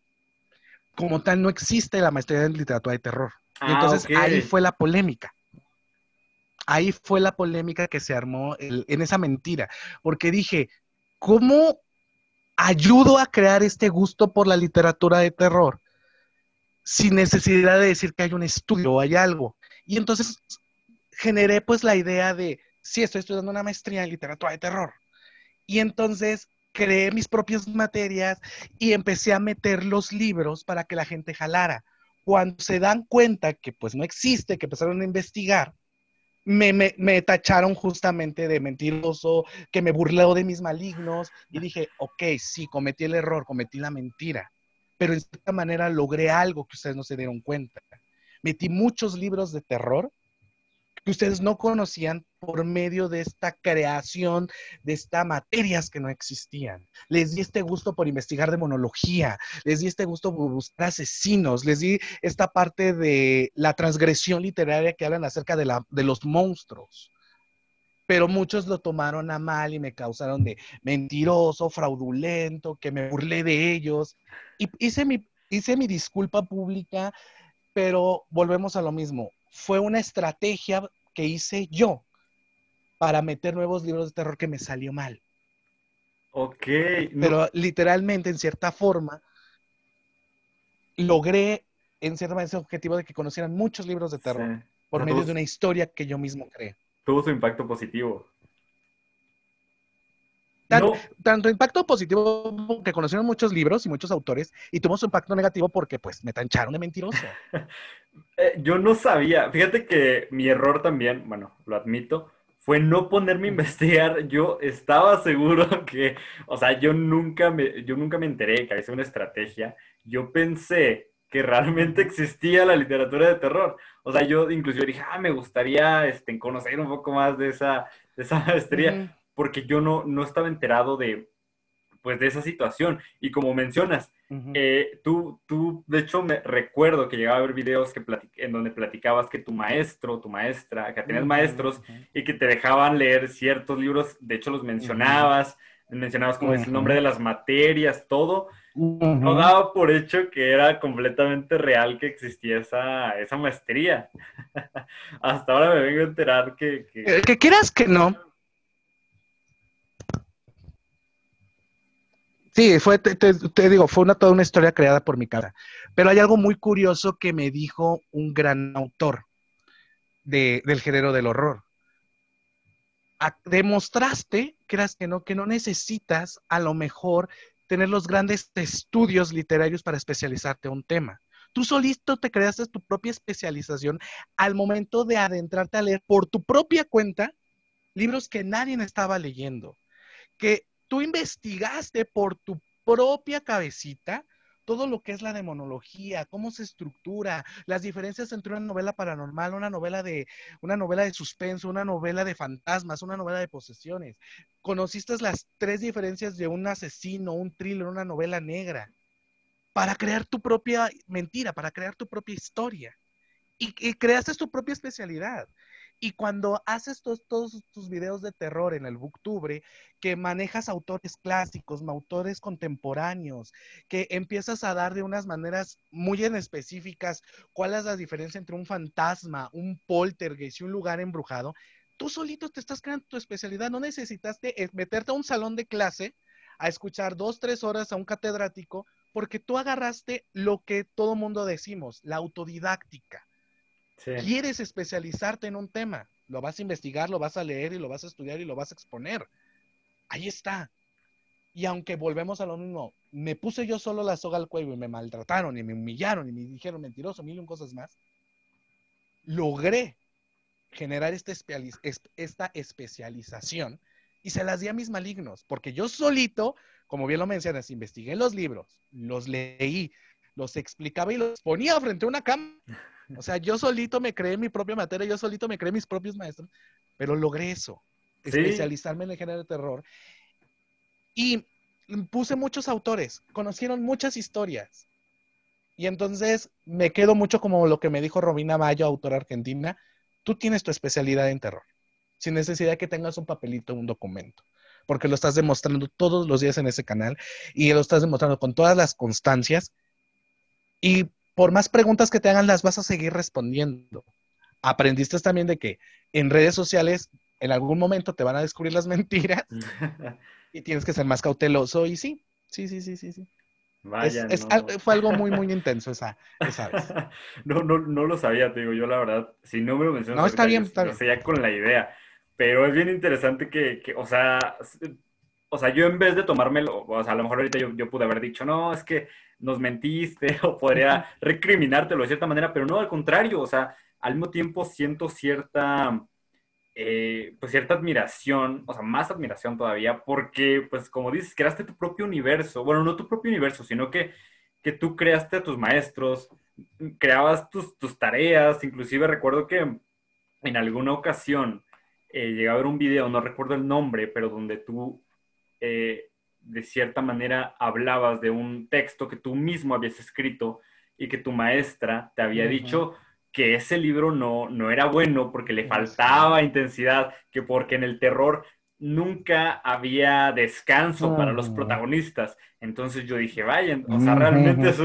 Como tal no existe la maestría en literatura de terror. ah, entonces ahí fue la polémica. Ahí fue la polémica que se armó en esa mentira. Porque dije, ¿cómo ayudo a crear este gusto por la literatura de terror sin necesidad de decir que hay un estudio o hay algo? Y entonces generé pues la idea de, sí, estoy estudiando una maestría en literatura de terror. Y entonces creé mis propias materias y empecé a meter los libros para que la gente jalara. Cuando se dan cuenta que pues no existe, que empezaron a investigar, me, me, tacharon justamente de mentiroso, que me burleo de mis malignos y dije, ok, sí, cometí el error, cometí la mentira, pero en cierta manera logré algo que ustedes no se dieron cuenta. Metí muchos libros de terror ustedes no conocían por medio de esta creación de estas materias que no existían. Les di este gusto por investigar demonología, les di este gusto por buscar asesinos, les di esta parte de la transgresión literaria que hablan acerca de, los monstruos. Pero muchos lo tomaron a mal y me causaron de mentiroso, fraudulento, que me burlé de ellos. Hice mi, hice mi disculpa pública, pero volvemos a lo mismo fue una estrategia que hice yo para meter nuevos libros de terror que me salió mal. Ok. Pero literalmente, en cierta forma, logré, en cierta manera, ese objetivo de que conocieran muchos libros de terror por medio de una historia que yo mismo creé. tuvo su impacto positivo. Tanto impacto positivo que conocieron muchos libros y muchos autores, y tuvo su impacto negativo porque pues me tancharon de mentiroso. Eh, yo no sabía, fíjate que mi error también, bueno, lo admito, fue no ponerme a investigar. Yo estaba seguro que, o sea, yo nunca me, yo nunca me enteré que había una estrategia. Yo pensé que realmente existía la literatura de terror. O sea, yo inclusive dije, ah, me gustaría este, conocer un poco más de esa, de esa maestría porque yo no, no estaba enterado de, pues, de esa situación. Y como mencionas, eh, tú, tú, de hecho, me recuerdo que llegaba a ver videos que en donde platicabas que tu maestro, tu maestra, que tenías maestros y que te dejaban leer ciertos libros, de hecho los mencionabas, mencionabas como es el nombre de las materias, todo. No daba por hecho que era completamente real que existía esa, esa maestría. Hasta ahora me vengo a enterar que... Que, eh, que quieras que no, Sí, fue, te, digo, fue una, toda una historia creada por mi cara. Pero hay algo muy curioso que me dijo un gran autor del género del horror. demostraste, creas que no, que no necesitas a lo mejor tener los grandes estudios literarios para especializarte en un tema. Tú solito te creaste tu propia especialización al momento de adentrarte a leer por tu propia cuenta libros que nadie estaba leyendo, que tú investigaste por tu propia cabecita todo lo que es la demonología, cómo se estructura, las diferencias entre una novela paranormal, una novela de una novela de suspenso, una novela de fantasmas, una novela de posesiones. Conociste las tres diferencias de un asesino, un thriller, una novela negra, para crear tu propia mentira, para crear tu propia historia. Y, y creaste tu propia especialidad. Y cuando haces todos, tus videos de terror en el Booktubre, que manejas autores clásicos, autores contemporáneos, que empiezas a dar de unas maneras muy en específicas cuál es la diferencia entre un fantasma, un poltergeist y un lugar embrujado, tú solito te estás creando tu especialidad. No necesitaste eh, meterte a un salón de clase a escuchar dos, tres horas a un catedrático, porque tú agarraste lo que todo mundo decimos, la autodidáctica Quieres especializarte en un tema, lo vas a investigar, lo vas a leer y lo vas a estudiar y lo vas a exponer. Ahí está. Y aunque volvemos a lo mismo, me puse yo solo la soga al cuello y me maltrataron y me humillaron y me dijeron mentiroso, mil y cosas más, logré generar esta, esta especialización y se las di a mis malignos, porque yo solito, como bien lo mencionas, investigué los libros, los leí, los explicaba y los ponía frente a una cámara o sea, yo solito me creé mi propia materia, yo solito me creé mis propios maestros, pero logré eso, especializarme en el género de terror. Y puse muchos autores, conocieron muchas historias. Y entonces me quedo mucho como lo que me dijo Robina Mayo, autora argentina, tú tienes tu especialidad en terror, sin necesidad de que tengas un papelito, un documento, porque lo estás demostrando todos los días en ese canal y lo estás demostrando con todas las constancias. Y por más preguntas que te hagan, las vas a seguir respondiendo. Aprendiste también de que en redes sociales en algún momento te van a descubrir las mentiras y tienes que ser más cauteloso. Y sí, sí, sí, sí, sí, sí. Vaya, fue algo muy, muy intenso esa, esa vez. no, no, no lo sabía, te digo, yo la verdad, si no me lo mencionas, no, está bien, está bien. ya con la idea, pero es bien interesante que, que, o sea, o sea, yo en vez de tomármelo, o sea, a lo mejor ahorita yo, yo pude haber dicho, no, es que nos mentiste o podría recriminártelo de cierta manera, pero no, al contrario, o sea, al mismo tiempo siento cierta, eh, pues cierta admiración, o sea, más admiración todavía, porque, pues como dices, creaste tu propio universo, bueno, no tu propio universo, sino que, que tú creaste a tus maestros, creabas tus, tus tareas, inclusive recuerdo que en alguna ocasión eh, llegué a ver un video, no recuerdo el nombre, pero donde tú... Eh, de cierta manera hablabas de un texto que tú mismo habías escrito y que tu maestra te había dicho que ese libro no, no era bueno porque le faltaba intensidad, que porque en el terror nunca había descanso para los protagonistas. Entonces yo dije, vaya, o sea, realmente es,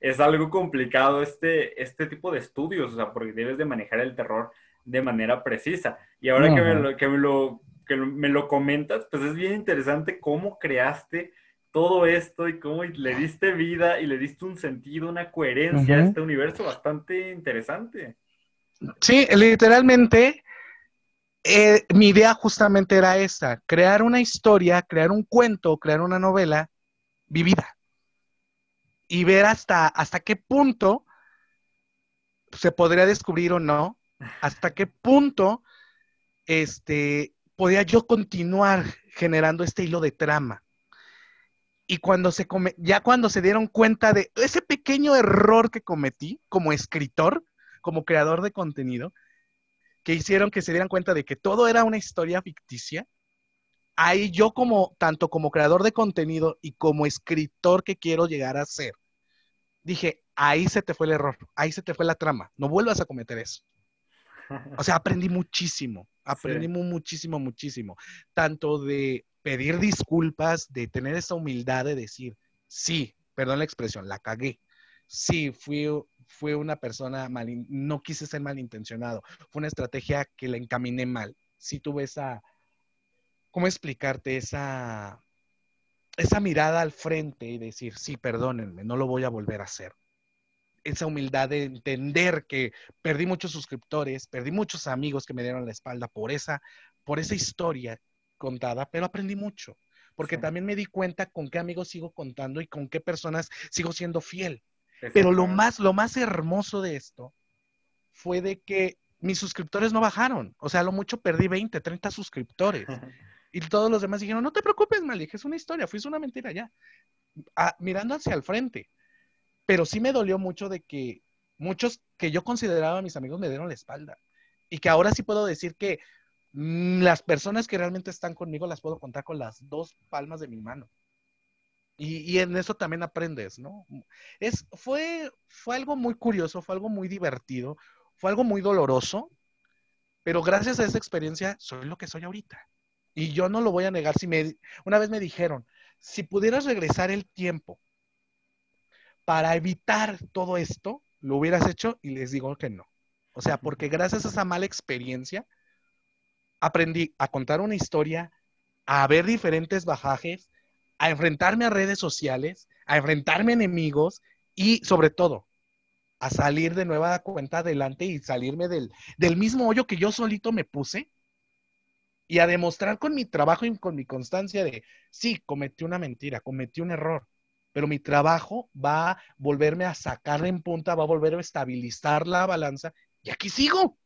es, algo complicado este, este tipo de estudios, o sea, porque debes de manejar el terror de manera precisa. Y ahora que, me que me lo que me lo comentas, pues es bien interesante cómo creaste todo esto y cómo le diste vida y le diste un sentido, una coherencia a este universo bastante interesante. Sí, literalmente eh, mi idea justamente era esta, crear una historia, crear un cuento, crear una novela vivida y ver hasta, hasta qué punto se podría descubrir o no, hasta qué punto este, podía yo continuar generando este hilo de trama. Y cuando se come, ya cuando se dieron cuenta de ese pequeño error que cometí como escritor, como creador de contenido, que hicieron que se dieran cuenta de que todo era una historia ficticia, ahí yo como, tanto como creador de contenido y como escritor que quiero llegar a ser, dije, ahí se te fue el error, ahí se te fue la trama, no vuelvas a cometer eso. O sea, aprendí muchísimo, aprendí muchísimo, muchísimo, tanto de pedir disculpas, de tener esa humildad de decir, sí, perdón la expresión, la cagué. Sí, fui, fui una persona mal, no quise ser malintencionado. Fue una estrategia que la encaminé mal. Sí tuve esa, ¿cómo explicarte? Esa, esa mirada al frente y decir, sí, perdónenme, no lo voy a volver a hacer. Esa humildad de entender que perdí muchos suscriptores, perdí muchos amigos que me dieron la espalda por esa, por esa historia contada, pero aprendí mucho, porque también me di cuenta con qué amigos sigo contando y con qué personas sigo siendo fiel. Pero lo más, lo más hermoso de esto fue de que mis suscriptores no bajaron. O sea, lo mucho perdí 20, 30 suscriptores. Y todos los demás dijeron, no te preocupes, Malik, es una historia, fuiste una mentira ya. Ah, mirando hacia el frente. Pero sí me dolió mucho de que muchos que yo consideraba mis amigos me dieron la espalda. Y que ahora sí puedo decir que Mm, las personas que realmente están conmigo las puedo contar con las dos palmas de mi mano. Y, en eso también aprendes, ¿no? Es, fue, fue algo muy curioso, fue algo muy divertido, fue algo muy doloroso, pero gracias a esa experiencia soy lo que soy ahorita. Y yo no lo voy a negar. Si me, una vez me dijeron, si pudieras regresar el tiempo para evitar todo esto, lo hubieras hecho y les digo que no. O sea, porque gracias a esa mala experiencia, aprendí a contar una historia, a ver diferentes bajajes, a enfrentarme a redes sociales, a enfrentarme a enemigos y sobre todo a salir de nueva cuenta adelante y salirme del, del mismo hoyo que yo solito me puse y a demostrar con mi trabajo y con mi constancia de, sí, cometí una mentira, cometí un error, pero mi trabajo va a volverme a sacar en punta, va a volver a estabilizar la balanza y aquí sigo.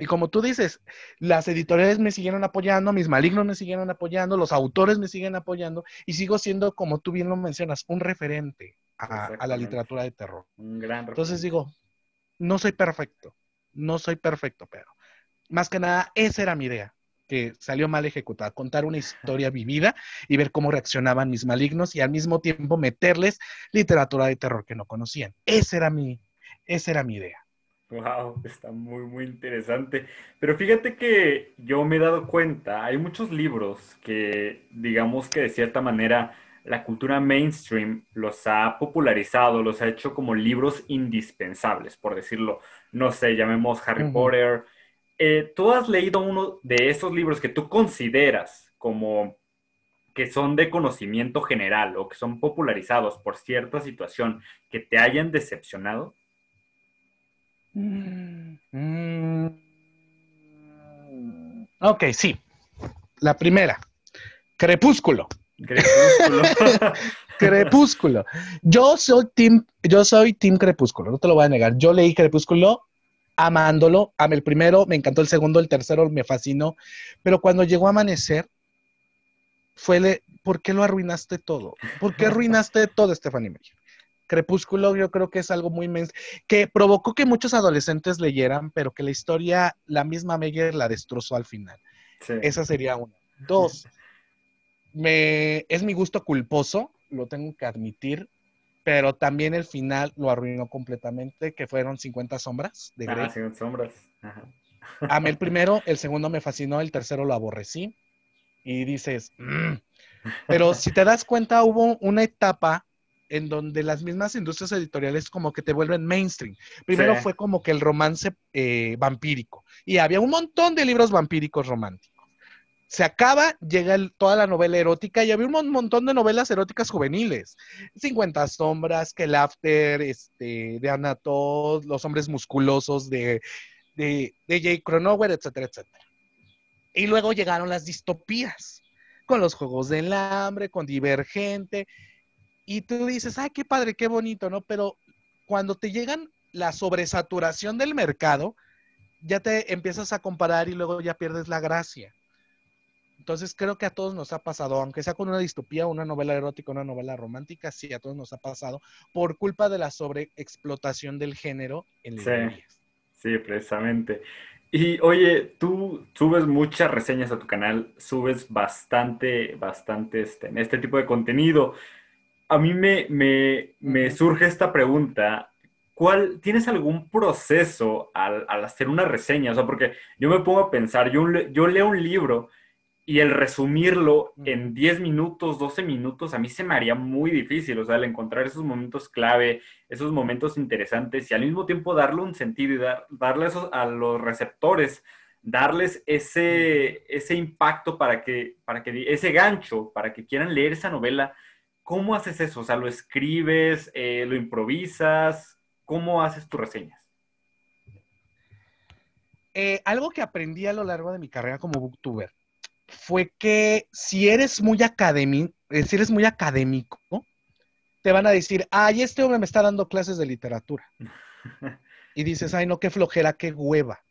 Y como tú dices, las editoriales me siguieron apoyando, mis malignos me siguieron apoyando, los autores me siguen apoyando y sigo siendo, como tú bien lo mencionas, un referente a, la literatura de terror. Un gran Entonces digo, no soy perfecto, no soy perfecto, pero más que nada, esa era mi idea, que salió mal ejecutada, contar una historia vivida y ver cómo reaccionaban mis malignos y al mismo tiempo meterles literatura de terror que no conocían. Esa era mi, esa era mi idea. Wow, está muy, muy interesante. Pero fíjate que yo me he dado cuenta, hay muchos libros que, digamos que de cierta manera, la cultura mainstream los ha popularizado, los ha hecho como libros indispensables, por decirlo. No sé, llamemos Harry Potter. Eh, ¿Tú has leído uno de esos libros que tú consideras como que son de conocimiento general o que son popularizados por cierta situación que te hayan decepcionado? Mm. Ok, sí. La primera. Crepúsculo. Crepúsculo. Crepúsculo. Yo soy team, yo soy team Crepúsculo, no te lo voy a negar. Yo leí Crepúsculo amándolo. Amé el primero, me encantó el segundo, el tercero me fascinó. Pero cuando llegó a amanecer, fue le, ¿por qué lo arruinaste todo? ¿Por qué arruinaste todo, Stephanie Meyer? Crepúsculo yo creo que es algo muy que provocó que muchos adolescentes leyeran, pero que la historia, la misma Meyer la destrozó al final. Esa sería una. Dos, me, es mi gusto culposo, lo tengo que admitir, pero también el final lo arruinó completamente, que fueron 50 sombras de Grey. Ah, 50 sombras. Ajá. Amé el primero, el segundo me fascinó, el tercero lo aborrecí. Y dices, mm". pero si te das cuenta, hubo una etapa en donde las mismas industrias editoriales como que te vuelven mainstream. Primero fue como que el romance eh, vampírico y había un montón de libros vampíricos románticos. Se acaba, llega toda la novela erótica y había un montón de novelas eróticas juveniles. 50 sombras, que el after, este, de Anatol, Los hombres musculosos de, de, de Jake Cronauer, etcétera, etcétera. Y luego llegaron las distopías, con los Juegos del Hambre, con Divergente, y tú dices, ay, qué padre, qué bonito, ¿no? Pero cuando te llegan la sobresaturación del mercado, ya te empiezas a comparar y luego ya pierdes la gracia. Entonces creo que a todos nos ha pasado, aunque sea con una distopía, una novela erótica, una novela romántica, sí, a todos nos ha pasado por culpa de la sobreexplotación del género en librerías. Sí, sí, precisamente. Y oye, tú subes muchas reseñas a tu canal, subes bastante, bastante este, en este tipo de contenido. A mí me, me, surge esta pregunta. ¿Cuál, ¿Tienes algún proceso al, hacer una reseña? O sea, porque yo me pongo a pensar, yo, yo leo un libro y el resumirlo en 10 minutos, 12 minutos, a mí se me haría muy difícil, o sea, el encontrar esos momentos clave, esos momentos interesantes y al mismo tiempo darle un sentido y darle eso a los receptores, darles ese, ese impacto para que, para que, ese gancho, para que quieran leer esa novela. ¿Cómo haces eso? O sea, ¿lo escribes, eh, lo improvisas? ¿Cómo haces tus reseñas? Eh, algo que aprendí a lo largo de mi carrera como booktuber fue que si eres muy académico, eh, si eres muy académico, te van a decir, ay, este hombre me está dando clases de literatura. y dices, ay, no, qué flojera, qué hueva.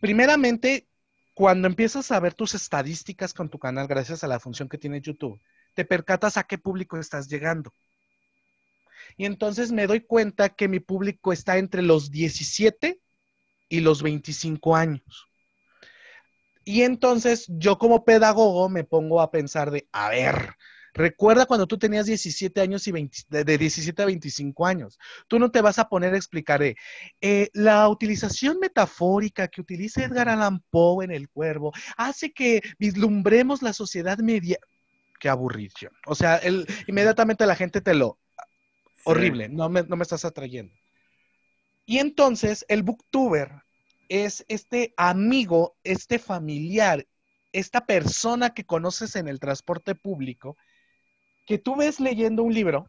Primeramente, cuando empiezas a ver tus estadísticas con tu canal, gracias a la función que tiene YouTube, te percatas a qué público estás llegando. Y entonces me doy cuenta que mi público está entre los 17 y los 25 años. Y entonces yo como pedagogo me pongo a pensar de, a ver, recuerda cuando tú tenías 17 años y de, 17 a 25 años. Tú no te vas a poner a explicar eh, la utilización metafórica que utiliza Edgar Allan Poe en El Cuervo hace que vislumbremos la sociedad media. Qué aburrición. O sea, el, inmediatamente la gente te lo... Horrible, no me, no me estás atrayendo. Y entonces el booktuber es este amigo, este familiar, esta persona que conoces en el transporte público, que tú ves leyendo un libro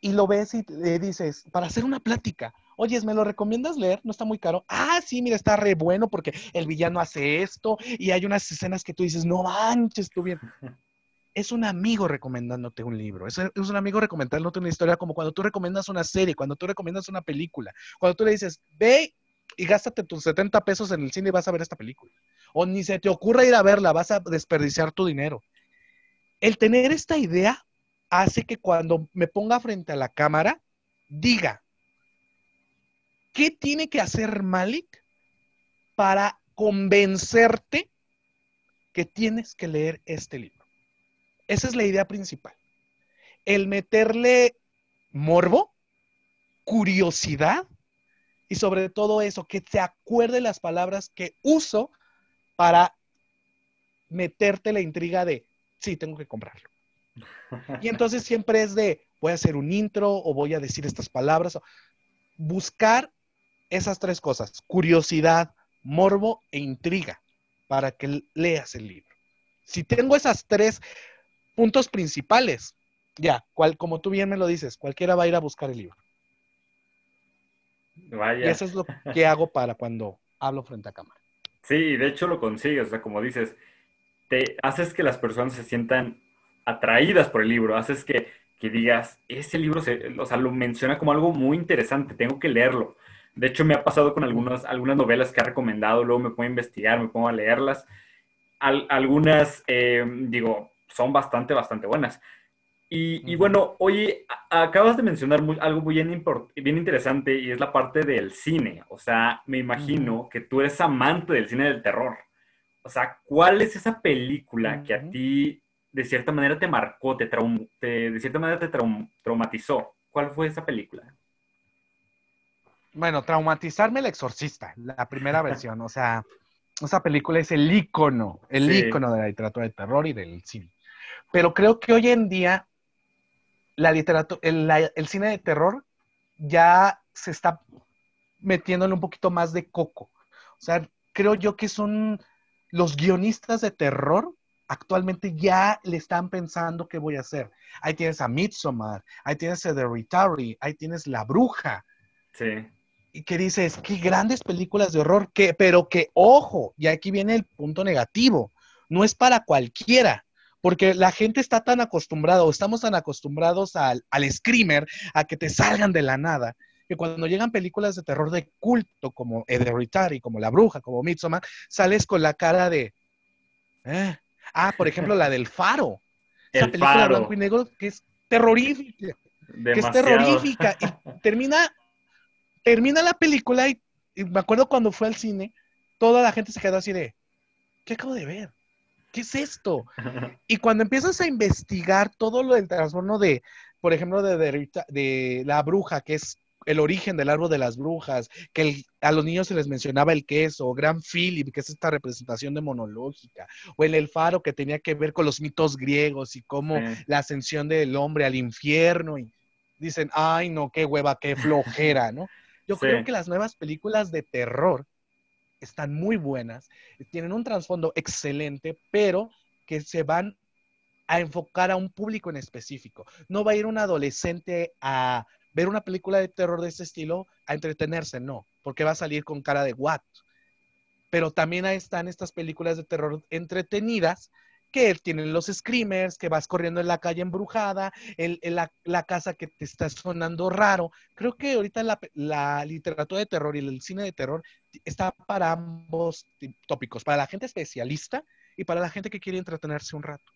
y lo ves y le dices, para hacer una plática, oye, ¿me lo recomiendas leer? No está muy caro. Ah, sí, mira, está re bueno porque el villano hace esto y hay unas escenas que tú dices, no manches, tú bien. Es un amigo recomendándote un libro, es, es un amigo recomendándote una historia como cuando tú recomiendas una serie, cuando tú recomiendas una película, cuando tú le dices, ve y gástate tus 70 pesos en el cine y vas a ver esta película. O ni se te ocurra ir a verla, vas a desperdiciar tu dinero. El tener esta idea hace que cuando me ponga frente a la cámara, diga, ¿qué tiene que hacer Malik para convencerte que tienes que leer este libro? Esa es la idea principal. El meterle morbo, curiosidad y sobre todo eso, que te acuerde las palabras que uso para meterte la intriga de, sí, tengo que comprarlo. Y entonces siempre es de, voy a hacer un intro o voy a decir estas palabras. Buscar esas tres cosas, curiosidad, morbo e intriga, para que leas el libro. Si tengo esas tres puntos principales, ya, cual, como tú bien me lo dices, cualquiera va a ir a buscar el libro. Y eso es lo que hago para cuando hablo frente a cámara. Sí, de hecho lo consigues, o sea, como dices, te haces que las personas se sientan atraídas por el libro, haces que, que digas, ese libro, se, o sea, lo menciona como algo muy interesante, tengo que leerlo. De hecho, me ha pasado con algunas, algunas novelas que ha recomendado, luego me pongo a investigar, me pongo a leerlas. algunas, eh, digo, son bastante, bastante buenas. Y, bueno, oye, acabas de mencionar algo muy bien, bien, interesante y es la parte del cine. O sea, me imagino que tú eres amante del cine del terror. O sea, ¿cuál es esa película que a ti de cierta manera te marcó, te, de cierta manera te traumatizó? ¿Cuál fue esa película? Bueno, traumatizarme el exorcista, la primera versión. O sea, esa película es el ícono, el ícono de la literatura de terror y del cine. Pero creo que hoy en día la literatura, el, cine de terror ya se está metiéndole un poquito más de coco. O sea, creo yo que son los guionistas de terror actualmente ya le están pensando qué voy a hacer. Ahí tienes a Midsommar, ahí tienes a The Hereditary, ahí tienes La Bruja. Sí. y que dices, qué grandes películas de horror, que, pero que, ojo, y aquí viene el punto negativo, no es para cualquiera, porque la gente está tan acostumbrada o estamos tan acostumbrados al, al screamer, a que te salgan de la nada, que cuando llegan películas de terror de culto como Hereditary, como La Bruja, como Midsommar, sales con la cara de... ¿eh? Ah, por ejemplo, la del Faro. Esa película blanco y negro que es terrorífica. Que es terrorífica. Y termina, termina la película y, me acuerdo cuando fue al cine, toda la gente se quedó así de, ¿qué acabo de ver? ¿Qué es esto? Y cuando empiezas a investigar todo lo del trastorno de, por ejemplo, de, de, la bruja, que es el origen del árbol de las brujas, que a los niños se les mencionaba el queso, Gran Philip, que es esta representación demonológica, o el, el faro que tenía que ver con los mitos griegos y cómo la ascensión del hombre al infierno, y dicen, ay no, qué hueva, qué flojera, ¿no? Yo creo que las nuevas películas de terror están muy buenas, tienen un trasfondo excelente, pero que se van a enfocar a un público en específico. No va a ir un adolescente a ver una película de terror de este estilo a entretenerse, no, porque va a salir con cara de what. Pero también ahí están estas películas de terror entretenidas que tienen los screamers, que vas corriendo en la calle embrujada, el, la, casa que te está sonando raro. Creo que ahorita la, la, literatura de terror y el cine de terror está para ambos tópicos, para la gente especialista y para la gente que quiere entretenerse un rato.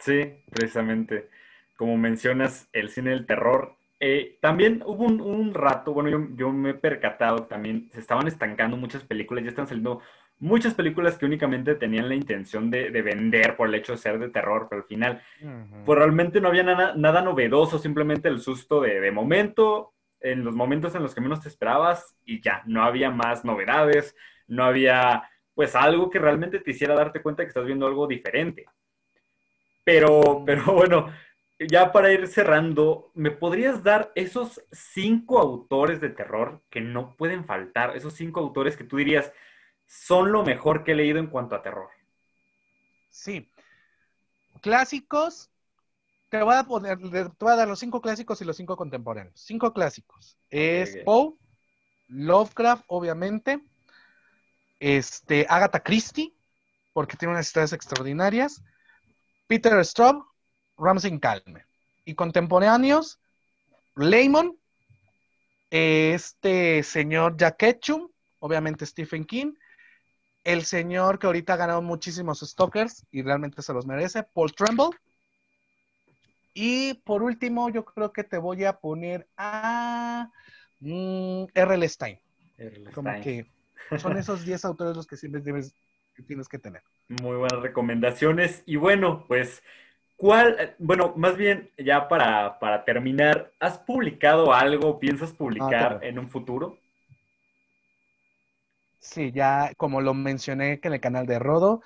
Sí, precisamente. Como mencionas, el cine del terror eh, también hubo un, rato, bueno, yo, me he percatado también, se estaban estancando muchas películas, ya están saliendo muchas películas que únicamente tenían la intención de, vender por el hecho de ser de terror, pero al final, pues realmente no había nada, nada novedoso, simplemente el susto de, de, momento, en los momentos en los que menos te esperabas y ya, no había más novedades, no había pues algo que realmente te hiciera darte cuenta que estás viendo algo diferente. Pero, pero bueno, ya para ir cerrando, ¿me podrías dar esos cinco autores de terror que no pueden faltar? Esos cinco autores que tú dirías son lo mejor que he leído en cuanto a terror. Sí. Clásicos. Te voy a poner, te voy a dar los cinco clásicos y los cinco contemporáneos. Cinco clásicos. Es Poe, Lovecraft, obviamente. Este, Agatha Christie, porque tiene unas historias extraordinarias. Peter Straub, Ramsey Calme. Y contemporáneos, Lemon, este señor Jack Ketchum, obviamente Stephen King, el señor que ahorita ha ganado muchísimos Stalkers y realmente se los merece, Paul Tremble. Y por último, yo creo que te voy a poner a mm, R.L. Stein. Como que son esos 10 autores los que siempre tienes que tener. Muy buenas recomendaciones. Y bueno, pues ¿Cuál, bueno, más bien ya para, terminar, ¿has publicado algo, piensas publicar ah, en un futuro? Sí, ya como lo mencioné que en el canal de Rodo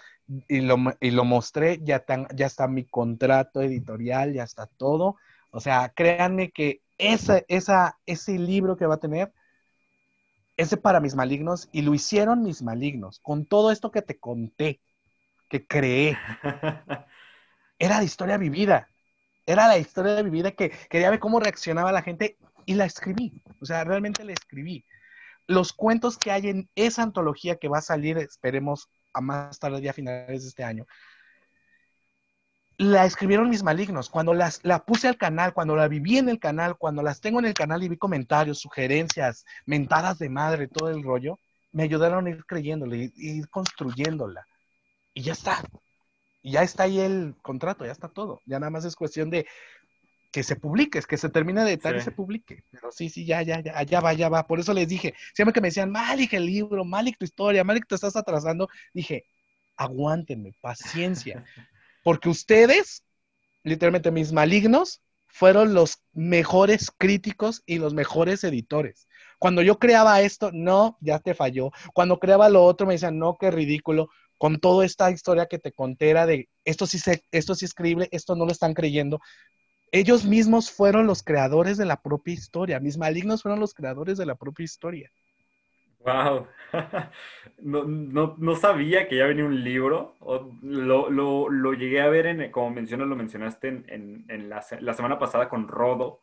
y lo, y lo mostré, ya, ya está mi contrato editorial, ya está todo. O sea, créanme que esa, esa, ese libro que va a tener, ese para mis malignos, y lo hicieron mis malignos, con todo esto que te conté, que creé. era la historia vivida. Era la historia vivida que quería ver cómo reaccionaba la gente y la escribí. O sea, realmente la escribí. Los cuentos que hay en esa antología que va a salir, esperemos a más tarde, a finales de este año, la escribieron mis malignos. Cuando las, la puse al canal, cuando la viví en el canal, cuando las tengo en el canal y vi comentarios, sugerencias, mentadas de madre, todo el rollo, me ayudaron a ir creyéndole, ir construyéndola. Y ya está y ya está ahí el contrato, ya está todo. Ya nada más es cuestión de que se publique, que se termine de editar y se publique. Pero sí, sí, ya, ya, ya, ya va, ya va. Por eso les dije, siempre que me decían, Malik el libro, Malik tu historia, Malik te estás atrasando, dije, aguántenme, paciencia. Porque ustedes, literalmente mis malignos, fueron los mejores críticos y los mejores editores. Cuando yo creaba esto, no, ya te falló. Cuando creaba lo otro, me decían, no, qué ridículo con toda esta historia que te conté era de esto sí, se, esto sí es creíble, esto no lo están creyendo. Ellos mismos fueron los creadores de la propia historia, mis malignos fueron los creadores de la propia historia. Wow, no, sabía que ya venía un libro, lo, llegué a ver, en, como mencionas, lo mencionaste en, la, semana pasada con Rodo.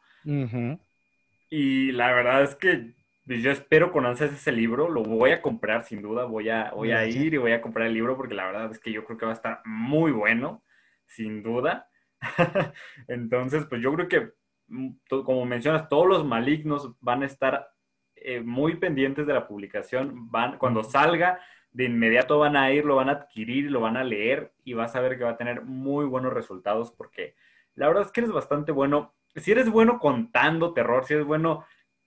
Y la verdad es que pues yo espero con ansias ese libro, lo voy a comprar sin duda, voy a, voy a ir y voy a comprar el libro porque la verdad es que yo creo que va a estar muy bueno, sin duda. Entonces, pues yo creo que, mm, como mencionas, todos los malignos van a estar eh, muy pendientes de la publicación, van, cuando salga, de inmediato van a ir, lo van a adquirir, lo van a leer y vas a ver que va a tener muy buenos resultados porque la verdad es que eres bastante bueno. Si eres bueno contando terror, si eres bueno...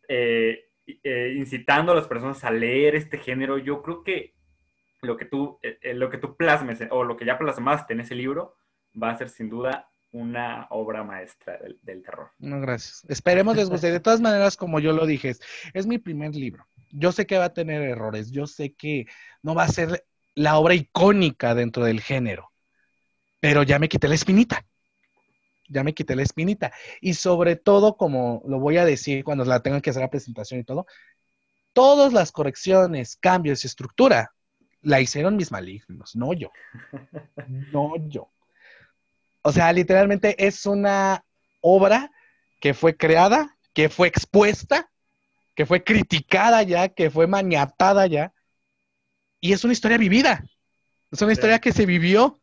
Eh, eh, incitando a las personas a leer este género, yo creo que lo que tú, lo que tú plasmes o lo que ya plasmaste en ese libro va a ser sin duda una obra maestra del, terror. No, gracias. Esperemos les guste. De todas maneras, como yo lo dije, es, mi primer libro. Yo sé que va a tener errores, yo sé que no va a ser la obra icónica dentro del género, pero ya me quité la espinita ya me quité la espinita. Y sobre todo, como lo voy a decir cuando la tengan que hacer la presentación y todo, todas las correcciones, cambios y estructura la hicieron mis malignos, no yo. No yo. O sea, literalmente es una obra que fue creada, que fue expuesta, que fue criticada ya, que fue maniatada ya. Y es una historia vivida. Es una historia que se vivió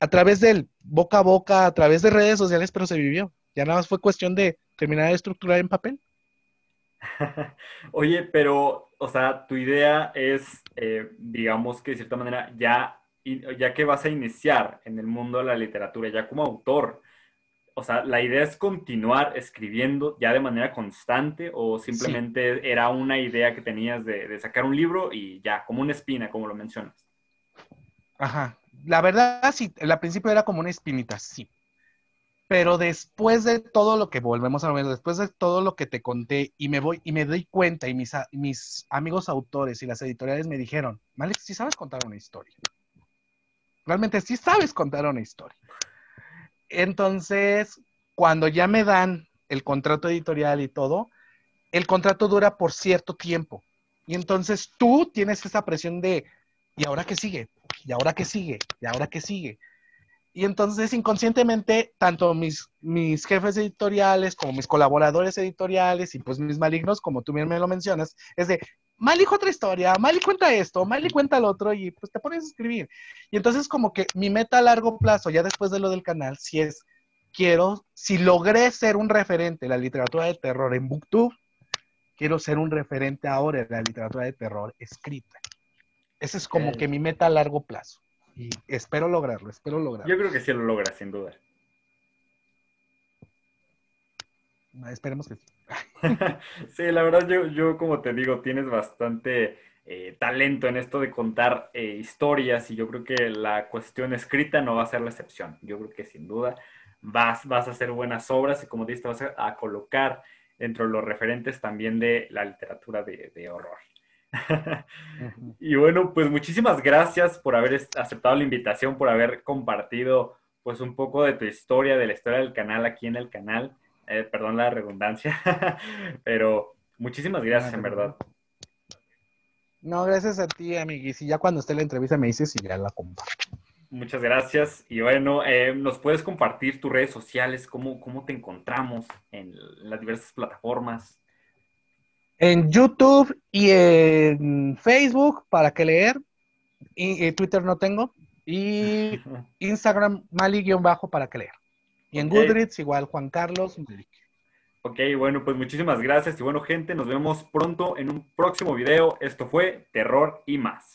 a través del boca a boca, a través de redes sociales, pero se vivió. Ya nada más fue cuestión de terminar de estructurar en papel. Oye, pero, o sea, tu idea es, eh, digamos que de cierta manera, ya, ya que vas a iniciar en el mundo de la literatura, ya como autor, o sea, ¿la idea es continuar escribiendo ya de manera constante o simplemente era una idea que tenías de, de, sacar un libro y ya, como una espina, como lo mencionas? Ajá, la verdad, sí, al principio era como una espinita, sí. Pero después de todo lo que volvemos a ver, después de todo lo que te conté y me voy y me doy cuenta y mis, mis amigos autores y las editoriales me dijeron, Malik, sí sabes contar una historia. Realmente sí sabes contar una historia. Entonces, cuando ya me dan el contrato editorial y todo, el contrato dura por cierto tiempo. Y entonces tú tienes esa presión de, ¿y ahora qué sigue? ¿y ahora qué sigue? ¿Y ahora qué sigue? Y entonces inconscientemente, tanto mis, mis jefes editoriales como mis colaboradores editoriales y pues mis malignos, como tú bien me lo mencionas, es de, Mali otra historia, Mali cuenta esto, Mali cuenta el otro y pues te pones a escribir. Y entonces como que mi meta a largo plazo, ya después de lo del canal, si es, quiero, si logré ser un referente en la literatura de terror en Booktube, quiero ser un referente ahora en la literatura de terror escrita. Ese es como que mi meta a largo plazo. Y espero lograrlo, espero lograrlo. Yo creo que sí lo logra, sin duda. Ah, esperemos que sí. sí, la verdad, yo, yo como te digo, tienes bastante eh, talento en esto de contar eh, historias y yo creo que la cuestión escrita no va a ser la excepción. Yo creo que sin duda vas, vas a hacer buenas obras y como dices, vas a, colocar dentro de los referentes también de la literatura de horror. y bueno, pues muchísimas gracias por haber aceptado la invitación, por haber compartido pues un poco de tu historia, de la historia del canal aquí en el canal. Eh, perdón la redundancia, pero muchísimas gracias en verdad. No, gracias a ti, amiguis. Y ya cuando esté la entrevista me dices y ya la comparto. Muchas gracias. Y bueno, eh, ¿nos puedes compartir tus redes sociales? ¿Cómo, cómo te encontramos en las diversas plataformas? en YouTube y en Facebook para que leer. Y, Twitter no tengo. Y Instagram Mali-bajo para que leer. Y en Goodreads igual Juan Carlos Ok, bueno, pues muchísimas gracias. Y bueno, gente, nos vemos pronto en un próximo video. Esto fue Terror y más.